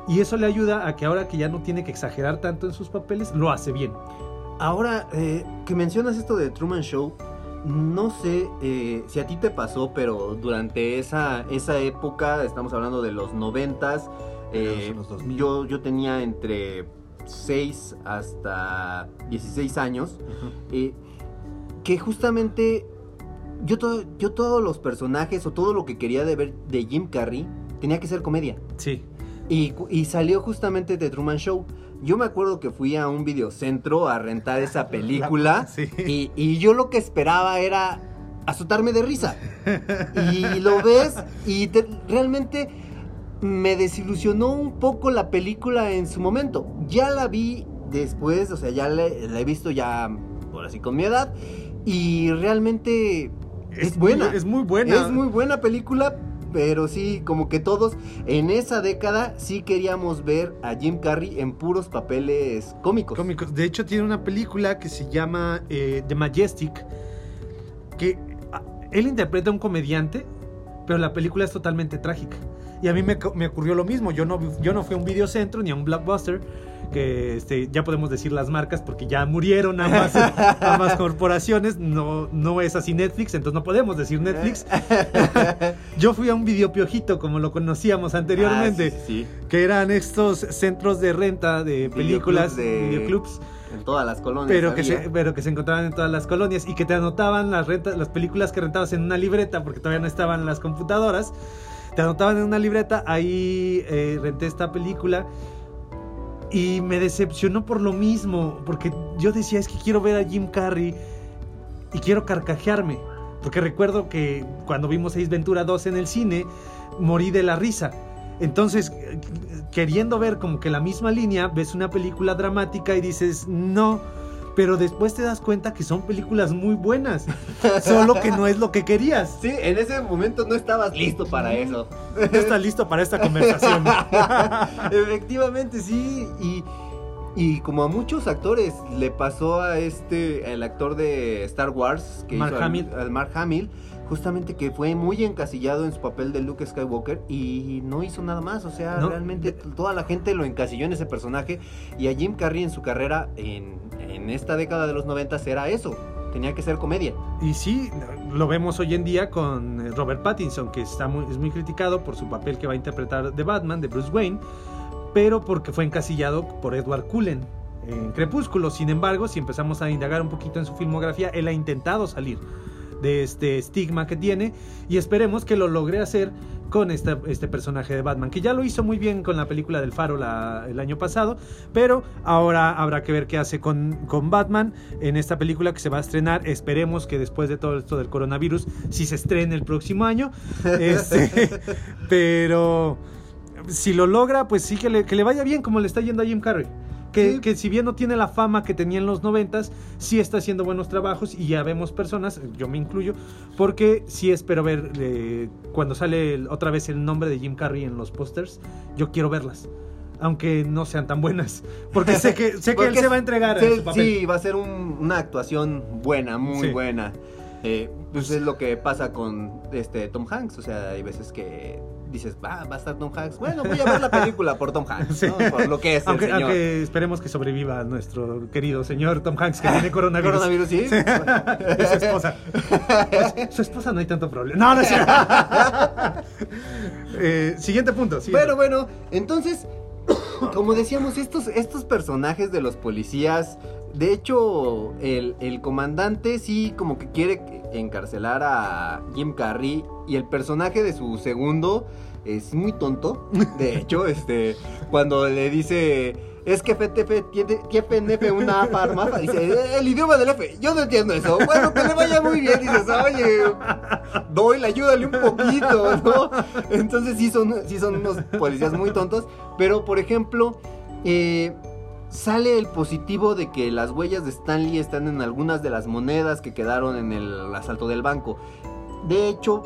[SPEAKER 8] Y eso le ayuda a que ahora que ya no tiene que exagerar tanto en sus papeles, lo hace bien.
[SPEAKER 9] Ahora, eh, que mencionas esto de Truman Show, no sé eh, si a ti te pasó, pero durante esa, esa época, estamos hablando de los noventas, eh,
[SPEAKER 8] Los 2000.
[SPEAKER 9] yo, yo tenía entre 6 hasta 16 años, eh, que justamente yo, todo, yo todos los personajes o todo lo que quería de ver de Jim Carrey tenía que ser comedia.
[SPEAKER 8] Sí.
[SPEAKER 9] Y, salió justamente de Truman Show. Yo me acuerdo que fui a un videocentro a rentar esa película
[SPEAKER 8] Sí.
[SPEAKER 9] y, y yo lo que esperaba era azotarme de risa. Y lo ves y te- realmente me desilusionó un poco la película en su momento. Ya la vi después, o sea, ya la, la he visto ya por así con mi edad y realmente es, buena.
[SPEAKER 8] es muy buena.
[SPEAKER 9] Es muy buena película, pero sí, como que todos en esa década sí queríamos ver a Jim Carrey en puros papeles cómicos.
[SPEAKER 8] cómicos. De hecho, tiene una película que se llama eh, The Majestic, que ah, él interpreta a un comediante, pero la película es totalmente trágica. Y a mí me, me ocurrió lo mismo. Yo no, yo no fui a un videocentro ni a un blockbuster, que este, ya podemos decir las marcas porque ya murieron ambas, ambas corporaciones. No, no es así Netflix, entonces no podemos decir Netflix. yo fui a un videopiojito, como lo conocíamos anteriormente,
[SPEAKER 9] Ah, sí, sí,
[SPEAKER 8] que eran estos centros de renta de películas,
[SPEAKER 9] de-
[SPEAKER 8] videoclubs.
[SPEAKER 9] En todas las colonias.
[SPEAKER 8] Pero que,
[SPEAKER 9] había.
[SPEAKER 8] se, pero que se encontraban en todas las colonias y que te anotaban las rentas, las películas que rentabas en una libreta, porque todavía no estaban las computadoras. Te anotaban en una libreta, ahí eh, renté esta película y me decepcionó por lo mismo, porque yo decía, es que quiero ver a Jim Carrey y quiero carcajearme, porque recuerdo que cuando vimos Seis Ventura 2 en el cine, morí de la risa. Entonces, queriendo ver como que la misma línea, ves una película dramática y dices, no, pero después te das cuenta que son películas muy buenas, solo que no es lo que querías.
[SPEAKER 9] Sí, en ese momento no estabas listo para eso.
[SPEAKER 8] No estás listo para esta conversación.
[SPEAKER 9] Efectivamente, sí. Y, y como a muchos actores le pasó a este, el actor de Star Wars, que
[SPEAKER 8] Mark
[SPEAKER 9] hizo al- Mark Hamill, justamente que fue muy encasillado en su papel de Luke Skywalker y no hizo nada más. O sea,
[SPEAKER 8] No.
[SPEAKER 9] realmente toda la gente lo encasilló en ese personaje. Y a Jim Carrey en su carrera, en, en esta década de los 90 era eso. Tenía que ser comedia.
[SPEAKER 8] Y sí, lo vemos hoy en día con eh, Robert Pattinson, que está muy, es muy criticado por su papel que va a interpretar de Batman, de Bruce Wayne, pero porque fue encasillado por Edward Cullen en Crepúsculo. Sin embargo, si empezamos a indagar un poquito en su filmografía, él ha intentado salir de este estigma que tiene y esperemos que lo logre hacer con esta- este personaje de Batman, que ya lo hizo muy bien con la película del Faro la- el año pasado, pero ahora habrá que ver qué hace con, con Batman en esta película que se va a estrenar. Esperemos que después de todo esto del coronavirus, si se estrene el próximo año, Este, pero si lo logra, pues sí que le, que le vaya bien como le está yendo a Jim Carrey. Que,
[SPEAKER 9] Sí.
[SPEAKER 8] que si bien no tiene la fama que tenía en los noventas, sí está haciendo buenos trabajos y ya vemos personas, yo me incluyo, porque sí espero ver eh, cuando sale el- otra vez el nombre de Jim Carrey en los pósters, yo quiero verlas. Aunque no sean tan buenas. Porque sé que, sé que él se va a entregar
[SPEAKER 9] Sí,
[SPEAKER 8] en su papel.
[SPEAKER 9] sí, va a ser un- una actuación buena, muy
[SPEAKER 8] Sí.
[SPEAKER 9] buena. Eh, pues es lo que pasa con este Tom Hanks. O sea, hay veces que dices, va, va a estar Tom Hanks. Bueno, voy a ver la película por Tom Hanks,
[SPEAKER 8] Sí.
[SPEAKER 9] ¿no? por lo que es el
[SPEAKER 8] aunque,
[SPEAKER 9] señor.
[SPEAKER 8] aunque esperemos que sobreviva nuestro querido señor Tom Hanks que tiene coronavirus.
[SPEAKER 9] Coronavirus, sí.
[SPEAKER 8] Es su esposa. Pues, su esposa no hay tanto problema. No, no es cierto. Eh, siguiente punto. siguiente.
[SPEAKER 9] Bueno, bueno, entonces, como decíamos, estos, estos personajes de los policías, de hecho, el, el comandante sí como que quiere encarcelar a Jim Carrey y el personaje de su segundo es muy tonto. De hecho, este, cuando le dice... Es que FTF tiene, tiene una farmacia. Dice, el idioma del F. Yo no entiendo eso. Bueno, que le vaya muy bien. Dices, oye, Doyle, ayúdale un poquito, ¿no? Entonces sí son, sí son unos policías muy tontos. Pero, por ejemplo, eh, sale el positivo de que las huellas de Stanley están en algunas de las monedas que quedaron en el asalto del banco. De hecho,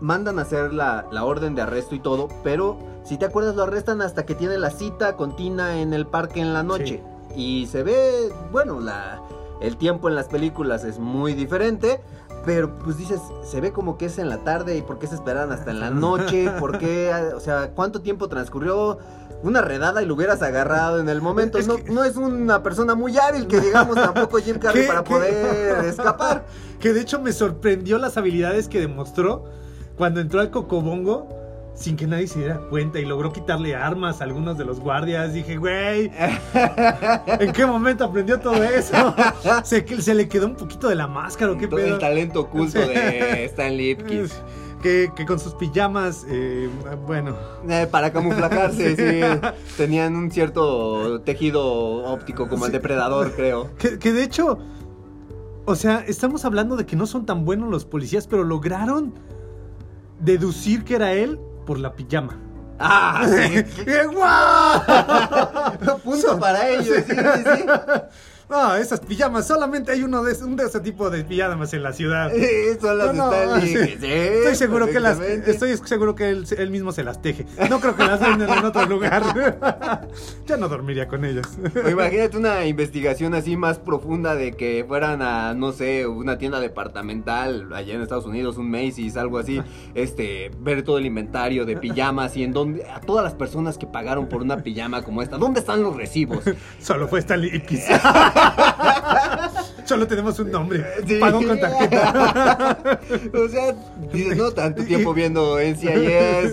[SPEAKER 9] mandan a hacer la, la orden de arresto y todo, pero si te acuerdas lo arrestan hasta que tiene la cita con Tina en el parque en la noche. Y se ve, bueno, la, el tiempo en las películas es muy diferente, Pero pues dices, se ve como que es en la tarde y por qué se esperan hasta en la noche, por qué, o sea, cuánto tiempo transcurrió una redada y lo hubieras agarrado en el momento.
[SPEAKER 8] Es
[SPEAKER 9] no,
[SPEAKER 8] que-
[SPEAKER 9] no es una persona muy hábil que digamos tampoco Jim Carrey
[SPEAKER 8] ¿Qué-
[SPEAKER 9] para poder escapar.
[SPEAKER 8] Que de hecho me sorprendió las habilidades que demostró cuando entró al Cocobongo sin que nadie se diera cuenta y logró quitarle armas a algunos de los guardias. Dije, güey, ¿en qué momento aprendió todo eso? Se, se le quedó un poquito de la máscara o qué
[SPEAKER 9] Todo
[SPEAKER 8] pedo.
[SPEAKER 9] el talento oculto de Stan Lipkiss.
[SPEAKER 8] Que, que con sus pijamas, eh, bueno,
[SPEAKER 9] Eh, para camuflajarse, sí. Tenían un cierto tejido óptico como el depredador, creo.
[SPEAKER 8] que, que de hecho, o sea, estamos hablando de que no son tan buenos los policías, pero lograron deducir que era él por la pijama.
[SPEAKER 9] ¡Ah! sí.
[SPEAKER 8] ¡Eh, ¡Guau!
[SPEAKER 9] Punto para ellos, sí, sí, sí.
[SPEAKER 8] No, esas pijamas, solamente hay uno de, un de ese tipo de pijamas en la ciudad.
[SPEAKER 9] Sí, son las
[SPEAKER 8] No,
[SPEAKER 9] de
[SPEAKER 8] no, sí.
[SPEAKER 9] Sí,
[SPEAKER 8] Estoy seguro que las, estoy seguro que él, él mismo se las teje. No creo que las venden en otro lugar. ya no dormiría con ellas.
[SPEAKER 9] O imagínate una investigación así más profunda de que fueran a, no sé, una tienda departamental allá en Estados Unidos, un Macy's, algo así, este, ver todo el inventario de pijamas y en dónde, a todas las personas que pagaron por una pijama como esta, ¿dónde están los recibos?
[SPEAKER 8] Solo fue Stanley Ipkiss. Solo tenemos un nombre.
[SPEAKER 9] Sí.
[SPEAKER 8] Pagó con tarjeta.
[SPEAKER 9] o sea, dices, no, tanto tiempo viendo NCIS,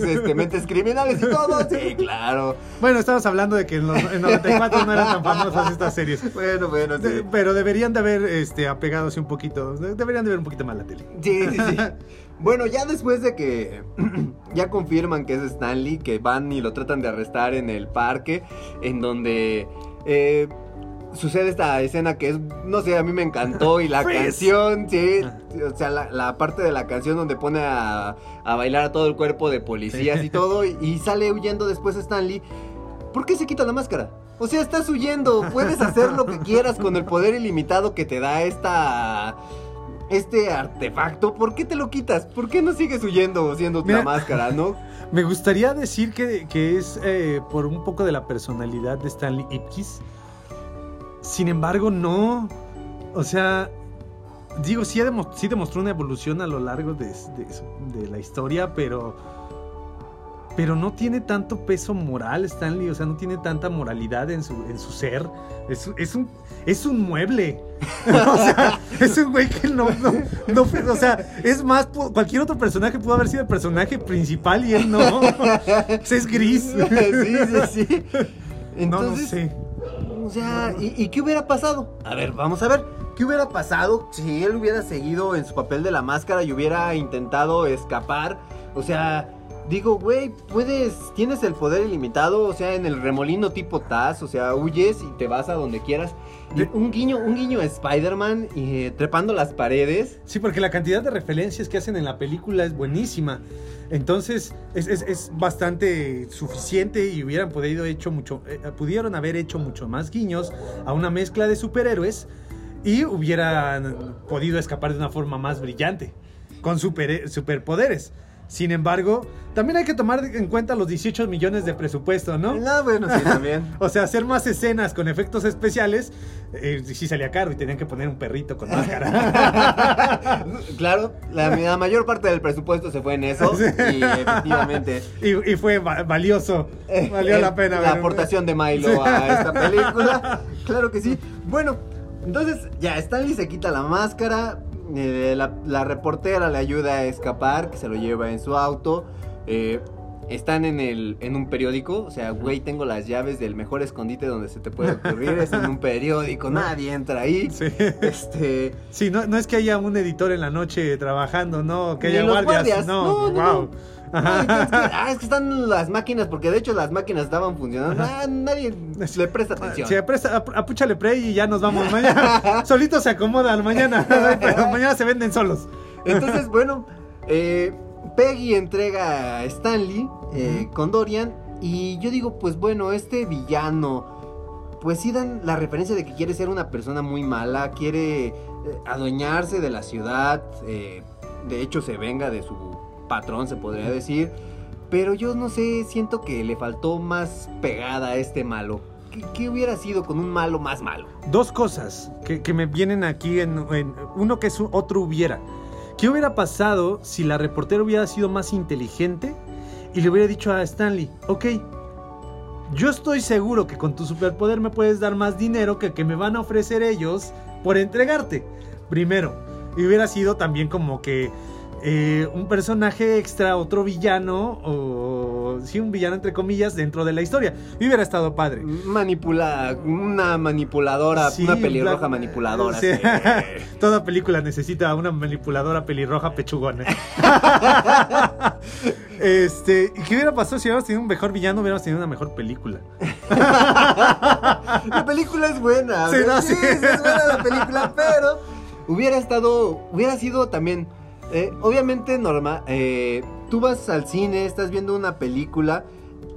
[SPEAKER 9] este, mentes criminales y todo, sí, claro.
[SPEAKER 8] Bueno, estamos hablando de que en, los, en 94 no eran tan famosas estas series.
[SPEAKER 9] Bueno, bueno, sí.
[SPEAKER 8] De- pero deberían de haber este, apegado un poquito. de- Deberían de ver un poquito más la tele.
[SPEAKER 9] Sí, sí, sí. Bueno, ya después de que ya confirman que es Stanley, que van y lo tratan de arrestar en el parque, en donde eh, sucede esta escena que es, no sé, a mí me encantó y la canción, sí, o sea, la, la parte de la canción donde pone a, a bailar a todo el cuerpo de policías y todo, y, y sale huyendo después Stanley. ¿Por qué se quita la máscara? O sea, estás huyendo, puedes hacer lo que quieras con el poder ilimitado que te da esta este artefacto, ¿por qué te lo quitas? ¿Por qué no sigues huyendo siendo
[SPEAKER 8] Mira.
[SPEAKER 9] la máscara, no?
[SPEAKER 8] Me gustaría decir que, que es eh, por un poco de la personalidad de Stanley Ipkiss. Sin embargo, no. O sea, digo, sí, demo- sí demostró una evolución a lo largo de, de la historia, pero. Pero no tiene tanto peso moral, Stanley. O sea, no tiene tanta moralidad en su, en su ser. Es, es un, es un mueble. o sea, es un güey que no, no, no O sea, es más, cualquier otro personaje pudo haber sido el personaje principal y él no. Pues es gris.
[SPEAKER 9] sí, sí, sí.
[SPEAKER 8] no, no sé.
[SPEAKER 9] O sea, ¿y, y qué hubiera pasado? A ver, vamos a ver. ¿Qué hubiera pasado si él hubiera seguido en su papel de la máscara y hubiera intentado escapar? O sea, digo, güey, puedes, tienes el poder ilimitado, o sea, en el remolino tipo Taz, o sea, huyes y te vas a donde quieras. Y un guiño, un guiño a Spider-Man eh, trepando las paredes.
[SPEAKER 8] Sí, porque la cantidad de referencias que hacen en la película es buenísima. Entonces, es, es- es bastante suficiente y hubieran podido hecho mucho, eh, pudieron haber hecho mucho más guiños a una mezcla de superhéroes y hubieran podido escapar de una forma más brillante, con super, superpoderes. Sin embargo, también hay que tomar en cuenta los 18 millones de presupuesto, ¿no?
[SPEAKER 9] Ah, bueno, sí, también.
[SPEAKER 8] O sea, hacer más escenas con efectos especiales, eh, sí salía caro y tenían que poner un perrito con máscara.
[SPEAKER 9] Claro, la, la mayor parte del presupuesto se fue en eso y efectivamente
[SPEAKER 8] y, y fue va- valioso. Valió
[SPEAKER 9] eh,
[SPEAKER 8] la pena.
[SPEAKER 9] la aportación de Milo
[SPEAKER 8] Sí.
[SPEAKER 9] a esta película. Claro que sí. Bueno, entonces ya Stanley se quita la máscara, eh, la, la reportera le ayuda a escapar, que se lo lleva en su auto. eh, están en, el, en un periódico, o sea, güey, tengo las llaves del mejor escondite donde se te puede ocurrir, es en un periódico, nadie entra ahí.
[SPEAKER 8] Sí.
[SPEAKER 9] Este,
[SPEAKER 8] Sí, no, no es que haya un editor en la noche trabajando, no, que haya guardias.
[SPEAKER 9] guardias,
[SPEAKER 8] No,
[SPEAKER 9] no, no, es que, ah, es que están las máquinas, porque de hecho las máquinas estaban funcionando. Ah, nadie le presta atención.
[SPEAKER 8] Sí, presta, ap- apúchale play y ya nos vamos mañana. Solitos se acomodan mañana, pero mañana se venden solos.
[SPEAKER 9] Entonces, bueno, eh, Peggy entrega a Stanley eh, con Dorian. Y yo digo, pues bueno, este villano, pues sí dan la referencia de que quiere ser una persona muy mala, quiere eh, adueñarse de la ciudad, eh, de hecho se venga de su patrón, se podría decir. Pero yo no sé, siento que le faltó más pegada a este malo. ¿Qué, hubiera sido con un malo más malo?
[SPEAKER 8] Dos cosas que, que me vienen aquí en, uno que es otro hubiera. ¿Qué hubiera pasado si la reportera hubiera sido más inteligente y le hubiera dicho a Stanley, ok, yo estoy seguro que con tu superpoder me puedes dar más dinero que que me van a ofrecer ellos por entregarte? Primero, y hubiera sido también como que eh, un personaje extra, otro villano, o sí, un villano entre comillas dentro de la historia. Y hubiera estado padre.
[SPEAKER 9] Manipula, una manipuladora,
[SPEAKER 8] Sí,
[SPEAKER 9] una pelirroja manipuladora.
[SPEAKER 8] Sí.
[SPEAKER 9] sí.
[SPEAKER 8] Toda película necesita una manipuladora pelirroja pechugona. este, ¿y qué hubiera pasado si hubiéramos tenido un mejor villano? Hubiéramos tenido una mejor película.
[SPEAKER 9] La película es buena.
[SPEAKER 8] Sí, no, sí.
[SPEAKER 9] es buena la película, pero hubiera estado, hubiera sido también, eh, obviamente Norma, eh, tú vas al cine, estás viendo una película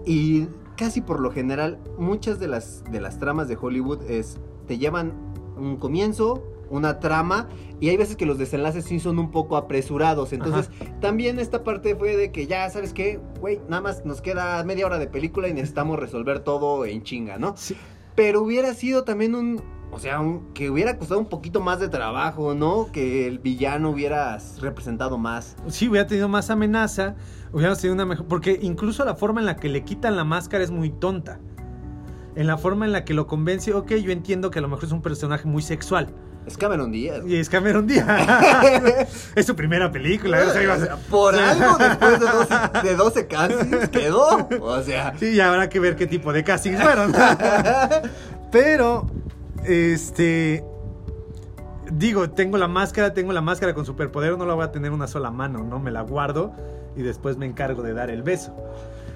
[SPEAKER 9] y casi por lo general muchas de las de las tramas de Hollywood es te llevan un comienzo, una trama y hay veces que los desenlaces sí son un poco apresurados. Entonces, también esta parte fue de que ya, ¿sabes qué? Güey, nada más nos queda media hora de película y necesitamos resolver todo en chinga, ¿no?
[SPEAKER 8] Sí.
[SPEAKER 9] Pero hubiera sido también un. O sea, un- que hubiera costado un poquito más de trabajo, ¿no? Que el villano hubiera representado más.
[SPEAKER 8] Sí, hubiera tenido más amenaza, hubiéramos tenido una mejor... Porque incluso la forma en la que le quitan la máscara es muy tonta. En la forma en la que lo convence, ok, yo entiendo que a lo mejor es un personaje muy sexual.
[SPEAKER 9] Es Cameron Díaz.
[SPEAKER 8] Y es Cameron Díaz. es su primera película. o sea, iba a ser-
[SPEAKER 9] Por algo después de 12, de 12 castings quedó. O sea.
[SPEAKER 8] Sí, y habrá que ver qué tipo de castings fueron. Pero, este. Digo, tengo la máscara, tengo la máscara con superpoder, no la voy a tener una sola mano, ¿no? Me la guardo y después me encargo de dar el beso.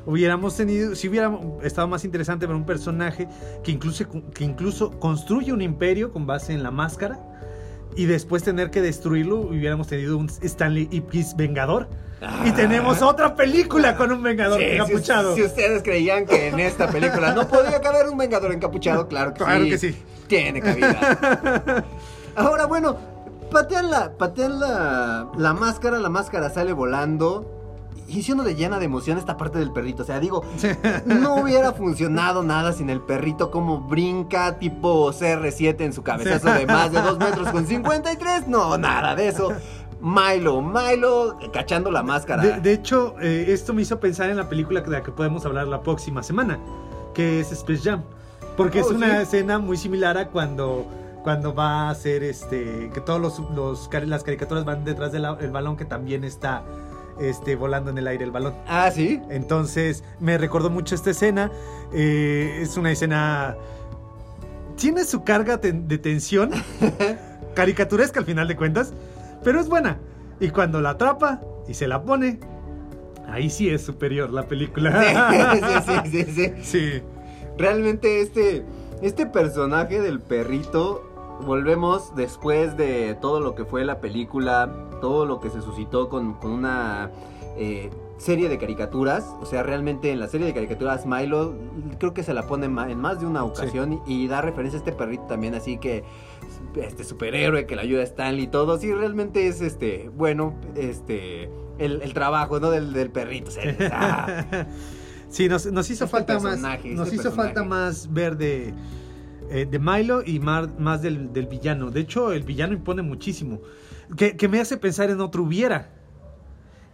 [SPEAKER 8] Hubiéramos tenido, si hubiera estado más interesante ver un personaje que incluso, que incluso construye un imperio con base en la máscara y después tener que destruirlo, hubiéramos tenido un Stanley Ipkiss vengador. Y tenemos otra película con un vengador
[SPEAKER 9] Sí,
[SPEAKER 8] encapuchado.
[SPEAKER 9] Si, ustedes creían que en esta película no podía caber un vengador encapuchado, claro que
[SPEAKER 8] Claro
[SPEAKER 9] sí.
[SPEAKER 8] que sí.
[SPEAKER 9] Tiene cabida. Ahora, bueno, patean la, patean la, la máscara, la máscara sale volando. Y siendo de llena de emoción esta parte del perrito. O sea, digo, no hubiera funcionado nada sin el perrito como brinca tipo CR7 en su cabezazo de más de 2 metros con 53. No, nada de eso. Milo, Milo cachando la máscara.
[SPEAKER 8] De, de hecho, eh, esto me hizo pensar en la película de la que podemos hablar la próxima semana, que es Space Jam. Porque es
[SPEAKER 9] Oh,
[SPEAKER 8] una
[SPEAKER 9] sí.
[SPEAKER 8] escena muy similar a cuando, cuando va a ser este. que todos los, los las caricaturas van detrás del el balón que también está este, volando en el aire el balón.
[SPEAKER 9] Ah, sí.
[SPEAKER 8] Entonces me recordó mucho esta escena. eh, es una escena. Tiene su carga ten- de tensión. caricaturesca al final de cuentas. Pero es buena. Y cuando la atrapa y se la pone. Ahí sí es superior la película.
[SPEAKER 9] sí, sí, sí, sí.
[SPEAKER 8] Sí.
[SPEAKER 9] Realmente este, este personaje del perrito, volvemos después de todo lo que fue la película, todo lo que se suscitó con, con una eh, serie de caricaturas. O sea, realmente en la serie de caricaturas Milo creo que se la pone en más de una ocasión y, y da referencia a este perrito también, así que este superhéroe que le ayuda a Stanley y todo, sí, realmente es este, bueno, este, el, el trabajo, ¿no? Del, del perrito. o sea, ah.
[SPEAKER 8] Sí, nos, nos hizo
[SPEAKER 9] Este
[SPEAKER 8] falta más. Nos
[SPEAKER 9] este
[SPEAKER 8] hizo
[SPEAKER 9] personaje.
[SPEAKER 8] falta más ver de, eh, de Milo y mar- más del, del villano. De hecho, el villano impone muchísimo. Que, que me hace pensar en otro hubiera.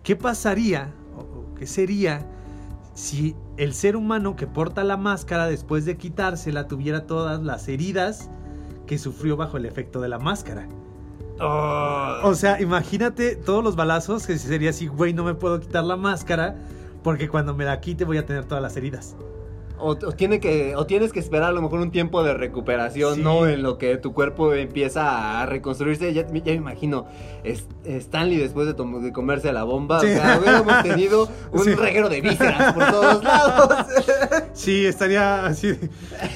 [SPEAKER 8] ¿Qué pasaría o- o qué sería si el ser humano que porta la máscara después de quitársela tuviera todas las heridas que sufrió bajo el efecto de la máscara? O sea, imagínate todos los balazos que sería así, güey, no me puedo quitar la máscara porque cuando me la quite voy a tener todas las heridas.
[SPEAKER 9] O, o tiene que, o tienes que esperar a lo mejor un tiempo de recuperación,
[SPEAKER 8] Sí.
[SPEAKER 9] ¿no? En lo que tu cuerpo empieza a reconstruirse. Ya, ya me imagino, es- Stanley después de, de comerse la bomba,
[SPEAKER 8] Sí.
[SPEAKER 9] o sea, hubiéramos tenido un
[SPEAKER 8] Sí.
[SPEAKER 9] reguero de vísceras por todos lados.
[SPEAKER 8] Sí, estaría así.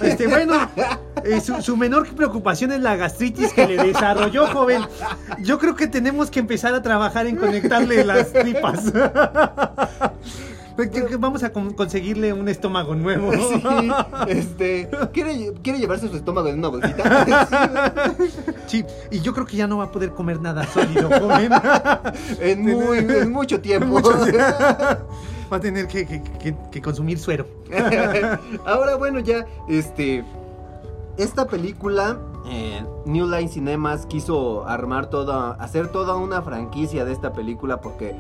[SPEAKER 8] Este, bueno, eh, su, su menor preocupación es la gastritis que le desarrolló, joven. Yo creo que tenemos que empezar a trabajar en conectarle las tripas. Que Vamos a con- conseguirle un estómago nuevo.
[SPEAKER 9] Sí, este, ¿quiere, ¿quiere llevarse su estómago en una bolsita?
[SPEAKER 8] Sí, y yo creo que ya no va a poder comer nada sólido, joven.
[SPEAKER 9] en, muy, en mucho tiempo.
[SPEAKER 8] Mucho- Va a tener que, que- que- que consumir suero.
[SPEAKER 9] Ahora, bueno, ya, este. Esta película eh, New Line Cinemas quiso armar toda, hacer toda una franquicia de esta película porque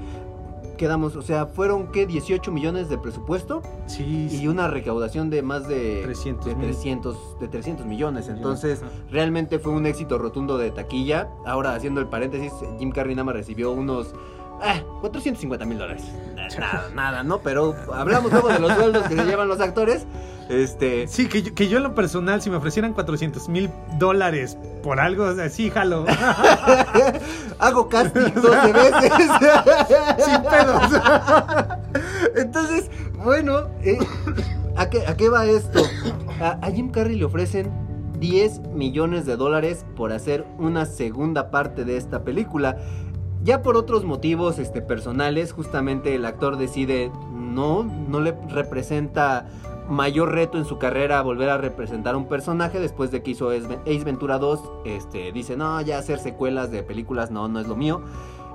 [SPEAKER 9] quedamos, o sea, fueron que 18 millones de presupuesto
[SPEAKER 8] Sí,
[SPEAKER 9] y una recaudación de más de
[SPEAKER 8] 300
[SPEAKER 9] de
[SPEAKER 8] mil.
[SPEAKER 9] 300 de 300 millones. Entonces,
[SPEAKER 8] Ajá.
[SPEAKER 9] realmente fue un éxito rotundo de taquilla. Ahora, haciendo el paréntesis, Jim Carrey nada más recibió unos ah, 450 mil dólares. Nada, nada, ¿no? Pero hablamos luego de los sueldos que se llevan los actores. Este,
[SPEAKER 8] Sí, que yo, que yo en lo personal, si me ofrecieran 400 mil dólares por algo, o sea, sí, jalo.
[SPEAKER 9] hago casting 12 veces.
[SPEAKER 8] Sin pedos.
[SPEAKER 9] Entonces, bueno, eh, ¿a, qué, a qué va esto? A, a Jim Carrey le ofrecen 10 millones de dólares por hacer una segunda parte de esta película. Ya por otros motivos este, personales, justamente el actor decide no, no le representa mayor reto en su carrera volver a representar un personaje después de que hizo Ace Ventura 2. Este, dice, no, ya hacer secuelas de películas no, no es lo mío.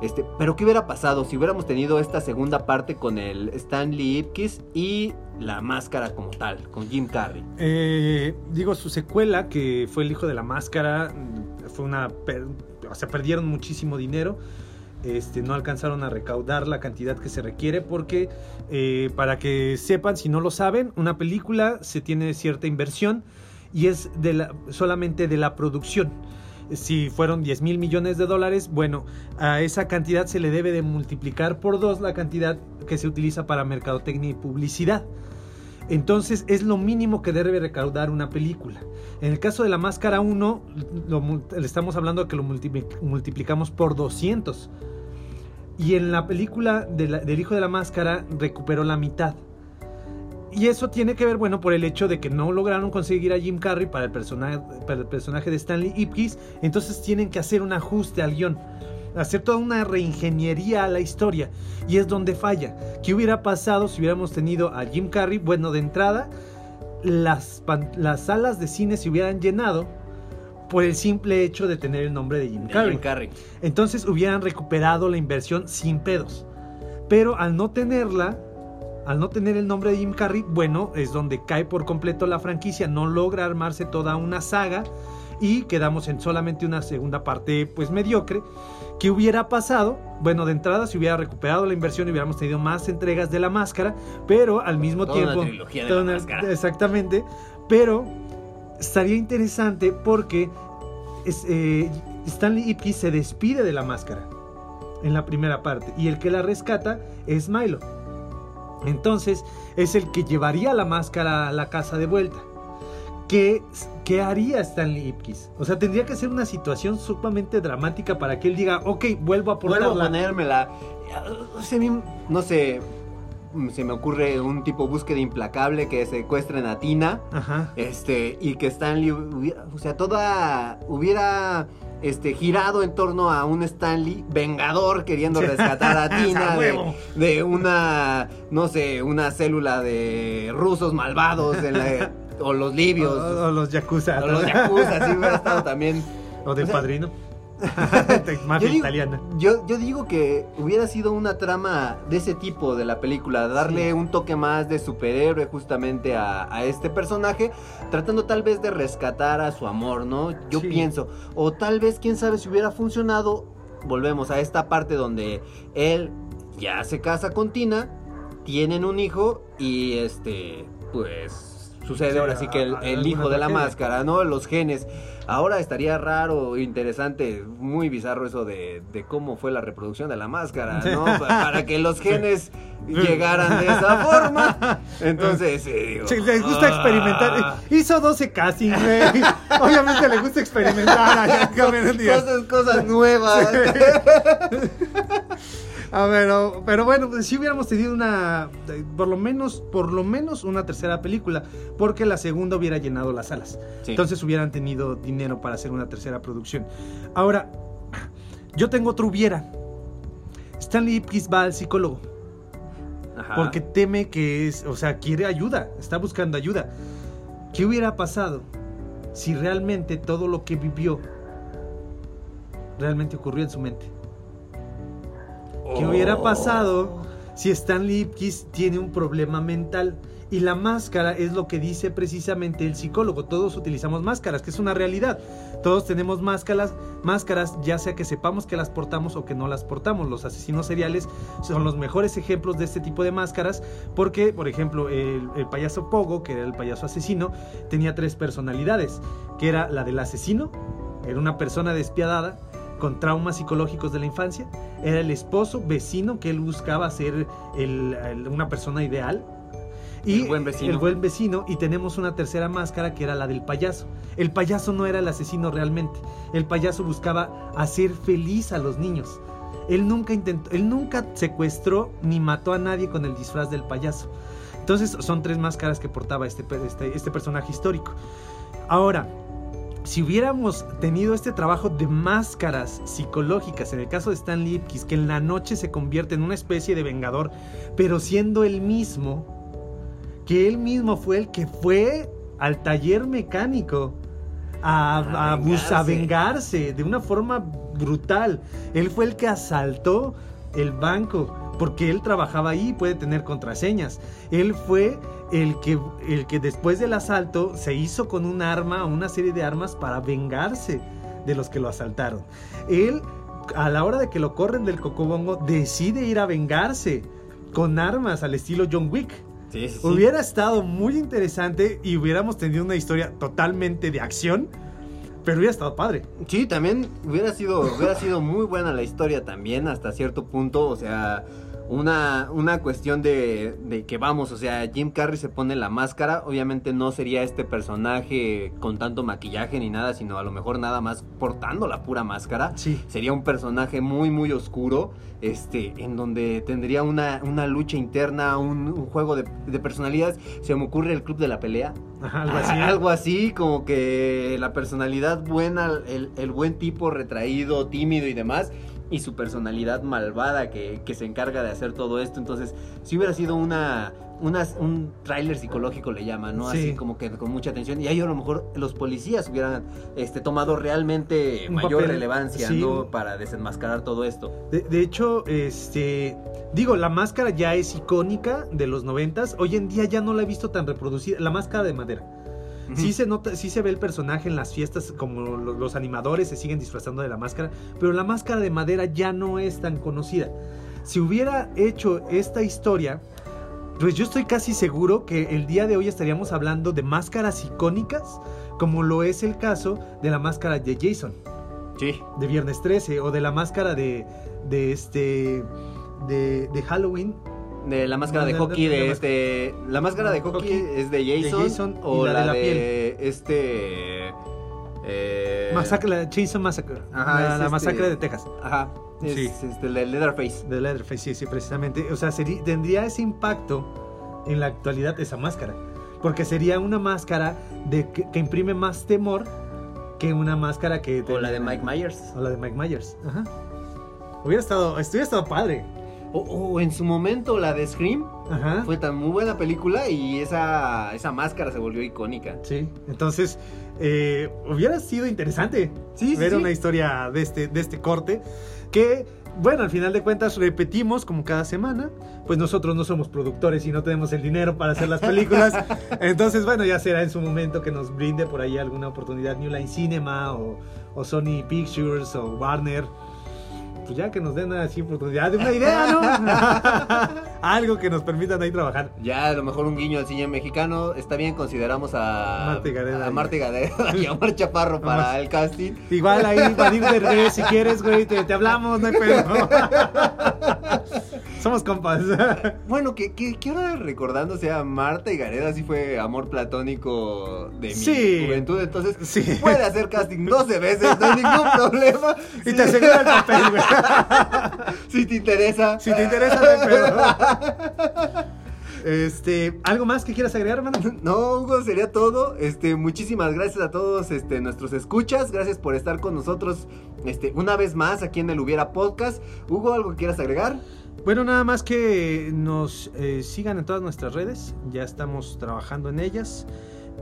[SPEAKER 9] Este, pero ¿qué hubiera pasado si hubiéramos tenido esta segunda parte con el Stanley Ipkiss y la máscara como tal, con Jim Carrey?
[SPEAKER 8] Eh, digo, su secuela, que fue El Hijo de la Máscara, fue una... per- o sea, perdieron muchísimo dinero. Este, no alcanzaron a recaudar la cantidad que se requiere porque, eh, para que sepan, si no lo saben, una película se tiene cierta inversión y es solamente de la producción. Si fueron 10 mil millones de dólares, bueno, a esa cantidad se le debe de multiplicar por dos la cantidad que se utiliza para mercadotecnia y publicidad. Entonces es lo mínimo que debe recaudar una película. En el caso de la máscara 1, lo le estamos hablando de que lo multipli- multiplicamos por 200. Y en la película de la- del Hijo de la Máscara recuperó la mitad. Y eso tiene que ver, bueno, por el hecho de que no lograron conseguir a Jim Carrey para el, personaje, para el personaje de Stanley Ipkiss. Entonces tienen que hacer un ajuste al guion. Hacer toda una reingeniería a la historia. Y es donde falla. ¿Qué hubiera pasado si hubiéramos tenido a Jim Carrey? Bueno, de entrada, las, las salas de cine se hubieran llenado por el simple hecho de tener el nombre de Jim
[SPEAKER 9] De
[SPEAKER 8] Carrey.
[SPEAKER 9] Jim Carrey.
[SPEAKER 8] Entonces hubieran recuperado la inversión sin pedos. Pero al no tenerla, al no tener el nombre de Jim Carrey, bueno, es donde cae por completo la franquicia, no logra armarse toda una saga y quedamos en solamente una segunda parte pues mediocre. ¿Qué hubiera pasado? Bueno, de entrada se hubiera recuperado la inversión y hubiéramos tenido más entregas de la máscara, pero al mismo
[SPEAKER 9] Toda una
[SPEAKER 8] tiempo...
[SPEAKER 9] trilogía de
[SPEAKER 8] toda
[SPEAKER 9] La
[SPEAKER 8] una-
[SPEAKER 9] Máscara.
[SPEAKER 8] Exactamente, pero estaría interesante porque es, eh, Stanley Ipkiss se despide de la máscara en la primera parte y el que la rescata es Milo. Entonces es el que llevaría la máscara a la casa de vuelta. ¿Qué, qué haría Stanley Ipkiss? O sea, tendría que ser una situación sumamente dramática para que él diga, ok, vuelvo a
[SPEAKER 9] Vuelvo a
[SPEAKER 8] ponerla.
[SPEAKER 9] ponérmela. O sea, a mí, no sé, se me ocurre un tipo búsqueda implacable que secuestren a Tina.
[SPEAKER 8] Ajá.
[SPEAKER 9] Este, y que Stanley hubiera, o sea, toda hubiera este girado en torno a un Stanley vengador queriendo rescatar a Tina
[SPEAKER 8] ¡A
[SPEAKER 9] de, de una no sé, una célula de rusos malvados en la- o los libios
[SPEAKER 8] O, o los Yakuza.
[SPEAKER 9] o los yakuza, sí hubiera estado también
[SPEAKER 8] O del
[SPEAKER 9] O sea,
[SPEAKER 8] padrino. De Mafia
[SPEAKER 9] yo digo,
[SPEAKER 8] italiana.
[SPEAKER 9] Yo, yo digo que hubiera sido una trama de ese tipo de la película, darle
[SPEAKER 8] Sí.
[SPEAKER 9] un toque más de superhéroe justamente a, a este personaje, tratando tal vez de rescatar a su amor, ¿no? Yo
[SPEAKER 8] Sí.
[SPEAKER 9] pienso, o tal vez, quién sabe si hubiera funcionado, volvemos a esta parte donde él ya se casa con Tina, tienen un hijo y este, pues sucede
[SPEAKER 8] Sí,
[SPEAKER 9] ahora sí que el, hijo de la máscara, ¿no? Los genes. Ahora estaría raro, interesante, muy bizarro eso de, de cómo fue la reproducción de la máscara, ¿no? Pa- Para que los genes llegaran de esa forma. Entonces, digo,
[SPEAKER 8] Sí, les gusta
[SPEAKER 9] ah.
[SPEAKER 8] experimentar. Hizo 12 castings, güey. Obviamente le gusta experimentar allá.
[SPEAKER 9] Cosas, cosas nuevas.
[SPEAKER 8] A ver, o- pero bueno, pues sí hubiéramos tenido una, por lo menos, por lo menos una tercera película, porque la segunda hubiera llenado las salas.
[SPEAKER 9] Sí.
[SPEAKER 8] Entonces hubieran tenido dinero para hacer una tercera producción. Ahora, yo tengo otro hubiera. Stanley Ipkiss va al psicólogo
[SPEAKER 9] Ajá.
[SPEAKER 8] porque teme que es, o sea, quiere ayuda, está buscando ayuda. ¿Qué hubiera pasado si realmente todo lo que vivió realmente ocurrió en su mente? ¿Qué hubiera pasado si Stan Lipkis tiene un problema mental. Y la máscara es lo que dice precisamente el psicólogo. Todos utilizamos máscaras, que es una realidad. Todos tenemos máscaras, máscaras, ya sea que sepamos que las portamos o que no las portamos. Los asesinos seriales son los mejores ejemplos de este tipo de máscaras, porque, por ejemplo, el, el payaso Pogo, que era el payaso asesino, tenía tres personalidades, que era la del asesino, era una persona despiadada, con traumas psicológicos de la infancia. Era el esposo, vecino, que él buscaba ser el- el- una persona ideal. Y
[SPEAKER 9] El buen vecino.
[SPEAKER 8] el buen vecino. Y tenemos una tercera máscara que era la del payaso. El payaso no era el asesino realmente. El payaso buscaba hacer feliz a los niños. Él nunca intentó, él nunca secuestró ni mató a nadie con el disfraz del payaso. Entonces son tres máscaras que portaba este, este, este personaje histórico. Ahora, si hubiéramos tenido este trabajo de máscaras psicológicas, en el caso de Stan Lipkis, que en la noche se convierte en una especie de vengador, pero siendo él mismo, que él mismo fue el que fue al taller mecánico a,
[SPEAKER 9] A
[SPEAKER 8] a
[SPEAKER 9] vengarse.
[SPEAKER 8] vengarse de una forma brutal. Él fue el que asaltó el banco porque él trabajaba ahí, puede tener contraseñas. Él fue el que, el que después del asalto se hizo con un arma, una serie de armas para vengarse de los que lo asaltaron. Él, a la hora de que lo corren del cocobongo, decide ir a vengarse con armas al estilo John Wick.
[SPEAKER 9] Sí, sí, sí.
[SPEAKER 8] Hubiera estado muy interesante y hubiéramos tenido una historia totalmente de acción, pero hubiera estado padre.
[SPEAKER 9] Sí, también hubiera sido, hubiera sido muy buena la historia también hasta cierto punto, o sea, una, una cuestión de, de que vamos, o sea, Jim Carrey se pone la máscara, obviamente no sería este personaje con tanto maquillaje ni nada, sino a lo mejor nada más portando la pura máscara.
[SPEAKER 8] Sí.
[SPEAKER 9] Sería un personaje muy, muy oscuro, este, en donde tendría una, una lucha interna, un, un juego de, de personalidades. Se me ocurre el club de la pelea.
[SPEAKER 8] Algo así.
[SPEAKER 9] Algo así, como que la personalidad buena, el, el buen tipo retraído, tímido y demás, y su personalidad malvada que, que se encarga de hacer todo esto. Entonces, si hubiera sido una, una- un tráiler psicológico le llaman, ¿no?
[SPEAKER 8] Sí.
[SPEAKER 9] Así como que con mucha atención. Y ahí a lo mejor los policías hubieran este, tomado realmente
[SPEAKER 8] Un
[SPEAKER 9] mayor
[SPEAKER 8] papel,
[SPEAKER 9] relevancia,
[SPEAKER 8] sí.
[SPEAKER 9] ¿no? Para desenmascarar todo esto.
[SPEAKER 8] De, de hecho, este. Digo, la máscara ya es icónica de los noventas. Hoy en día ya no la he visto tan reproducida. La máscara de madera. Sí se nota, sí se ve el personaje en las fiestas, como lo- los animadores se siguen disfrazando de la máscara, pero la máscara de madera ya no es tan conocida. Si hubiera hecho esta historia, pues yo estoy casi seguro que el día de hoy estaríamos hablando de máscaras icónicas, como lo es el caso de la máscara de Jason
[SPEAKER 9] Sí.
[SPEAKER 8] de Viernes 13 o de la máscara de, de este de, de Halloween
[SPEAKER 9] De la máscara de
[SPEAKER 8] de-
[SPEAKER 9] hockey
[SPEAKER 8] de-
[SPEAKER 9] de,
[SPEAKER 8] de
[SPEAKER 9] este. La máscara de hockey
[SPEAKER 8] Hockey
[SPEAKER 9] es de Jason.
[SPEAKER 8] de Jason
[SPEAKER 9] o
[SPEAKER 8] la
[SPEAKER 9] la,
[SPEAKER 8] de la
[SPEAKER 9] de, este. Eh,
[SPEAKER 8] Masacre, la Chainsaw Massacre
[SPEAKER 9] Ajá,
[SPEAKER 8] la,
[SPEAKER 9] es
[SPEAKER 8] la
[SPEAKER 9] este-
[SPEAKER 8] masacre de Texas
[SPEAKER 9] Ajá. Es
[SPEAKER 8] Sí.
[SPEAKER 9] este, el de Leatherface.
[SPEAKER 8] de Leatherface sí, sí precisamente o sea sería- tendría ese impacto en la actualidad esa máscara porque sería una máscara de que, que imprime más temor que una máscara que
[SPEAKER 9] O la de Mike Myers.
[SPEAKER 8] o la de Mike Myers Ajá. hubiera estado hubiera estado padre
[SPEAKER 9] O, o en su momento la de Scream.
[SPEAKER 8] Ajá.
[SPEAKER 9] Fue tan muy buena película y esa, esa máscara se volvió icónica.
[SPEAKER 8] Sí, entonces eh, hubiera sido interesante
[SPEAKER 9] Sí,
[SPEAKER 8] ver
[SPEAKER 9] sí.
[SPEAKER 8] una historia de este, de este corte que, bueno, al final de cuentas repetimos como cada semana, pues nosotros no somos productores y no tenemos el dinero para hacer las películas, entonces bueno, ya será en su momento que nos brinde por ahí alguna oportunidad New Line Cinema o, o Sony Pictures o Warner. Pues ya que nos den así oportunidad de una idea, ¿no? Algo que nos permitan ahí trabajar.
[SPEAKER 9] Ya a lo mejor un guiño al cine mexicano. Está bien, consideramos a
[SPEAKER 8] Marta y Gareda.
[SPEAKER 9] a Marta y Gareda y a Omar Chaparro para el casting.
[SPEAKER 8] Igual ahí, de Reyes, si quieres, güey, te, te hablamos, no hay pedo. Somos compas.
[SPEAKER 9] Bueno, que, que, que ahora recordando, o sea, Marta y Gareda sí fue amor platónico de mi
[SPEAKER 8] Sí.
[SPEAKER 9] juventud, entonces
[SPEAKER 8] Sí.
[SPEAKER 9] puede hacer casting 12 veces, no hay ningún problema.
[SPEAKER 8] Y te asegura el papel, güey.
[SPEAKER 9] Si te interesa.
[SPEAKER 8] Si te interesa, no hay pedo. Este, ¿algo más que quieras agregar, hermano?
[SPEAKER 9] No, Hugo, sería todo. Este, muchísimas gracias a todos este, nuestros escuchas. Gracias por estar con nosotros este, una vez más aquí en el Hubiera Podcast. Hugo, ¿algo que quieras agregar?
[SPEAKER 8] Bueno, nada más que nos eh, sigan en todas nuestras redes. Ya estamos trabajando en ellas.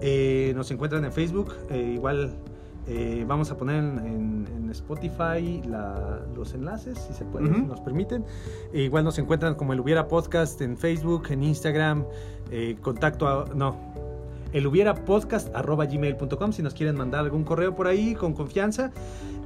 [SPEAKER 8] Eh, nos encuentran en Facebook. eh, igual Eh, vamos a poner en, en- en Spotify la- los enlaces, si se puede,
[SPEAKER 9] Ujú.
[SPEAKER 8] si nos permiten. E igual nos encuentran como el Hubiera Podcast en Facebook, en Instagram, eh, contacto a... No, el hubiera gmail.com si nos quieren mandar algún correo por ahí con confianza.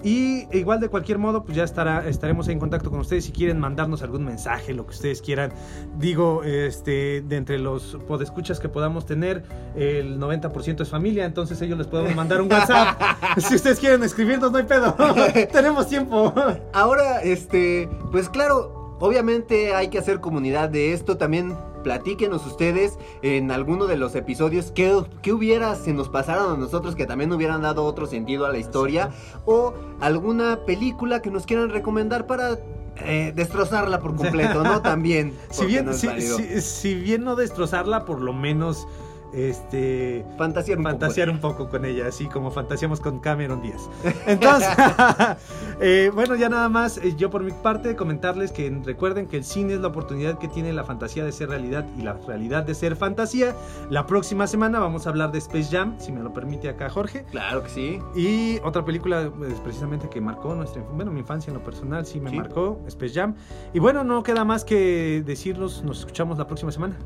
[SPEAKER 8] Y igual de cualquier modo, pues ya estará, estaremos en contacto con ustedes si quieren mandarnos algún mensaje, lo que ustedes quieran. Digo, este, de entre los podescuchas que podamos tener, el 90% es familia, entonces ellos les podemos mandar un WhatsApp. si ustedes quieren escribirnos, no hay pedo. Tenemos tiempo.
[SPEAKER 9] Ahora, este, pues claro, obviamente hay que hacer comunidad de esto. También platíquenos ustedes en alguno de los episodios qué, qué hubiera si nos pasaron a nosotros que también hubieran dado otro sentido a la historia. O alguna película que nos quieran recomendar para eh, destrozarla por completo, ¿no? También.
[SPEAKER 8] si bien, si, si- si bien no destrozarla, por lo menos este
[SPEAKER 9] Fantasear un
[SPEAKER 8] fantasear
[SPEAKER 9] poco.
[SPEAKER 8] un poco con ella, así como fantaseamos con Cameron Díaz. Entonces, eh, bueno, ya nada más, eh, yo por mi parte comentarles que recuerden que el cine es la oportunidad que tiene la fantasía de ser realidad y la realidad de ser fantasía. La próxima semana vamos a hablar de Space Jam, si me lo permite acá Jorge.
[SPEAKER 9] Claro que sí.
[SPEAKER 8] Y otra película pues, precisamente que marcó nuestra bueno, mi infancia en lo personal, sí me
[SPEAKER 9] Sí.
[SPEAKER 8] marcó, Space Jam. Y bueno, no queda más que decirnos, nos escuchamos la próxima semana.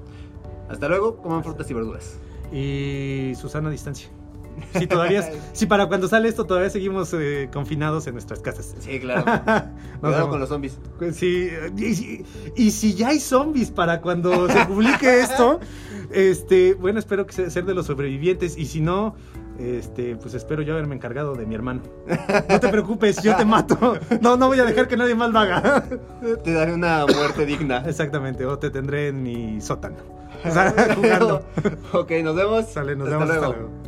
[SPEAKER 9] Hasta luego, coman frutas y verduras.
[SPEAKER 8] Y Susana a distancia. Si todavía, si para cuando sale esto todavía seguimos eh, confinados en nuestras casas.
[SPEAKER 9] Sí, claro. Cuidado con los zombies.
[SPEAKER 8] Sí, y, si- y si ya hay zombies para cuando se publique esto, este, bueno, espero que sea- ser de los sobrevivientes y si no, este, pues espero yo haberme encargado de mi hermano. No te preocupes, yo te mato. No, no voy a dejar que nadie más lo haga.
[SPEAKER 9] Te daré una muerte digna.
[SPEAKER 8] Exactamente, o te tendré en mi sótano. O sea, jugando.
[SPEAKER 9] ok, nos vemos.
[SPEAKER 8] Sale, nos
[SPEAKER 9] Hasta
[SPEAKER 8] vemos hasta luego.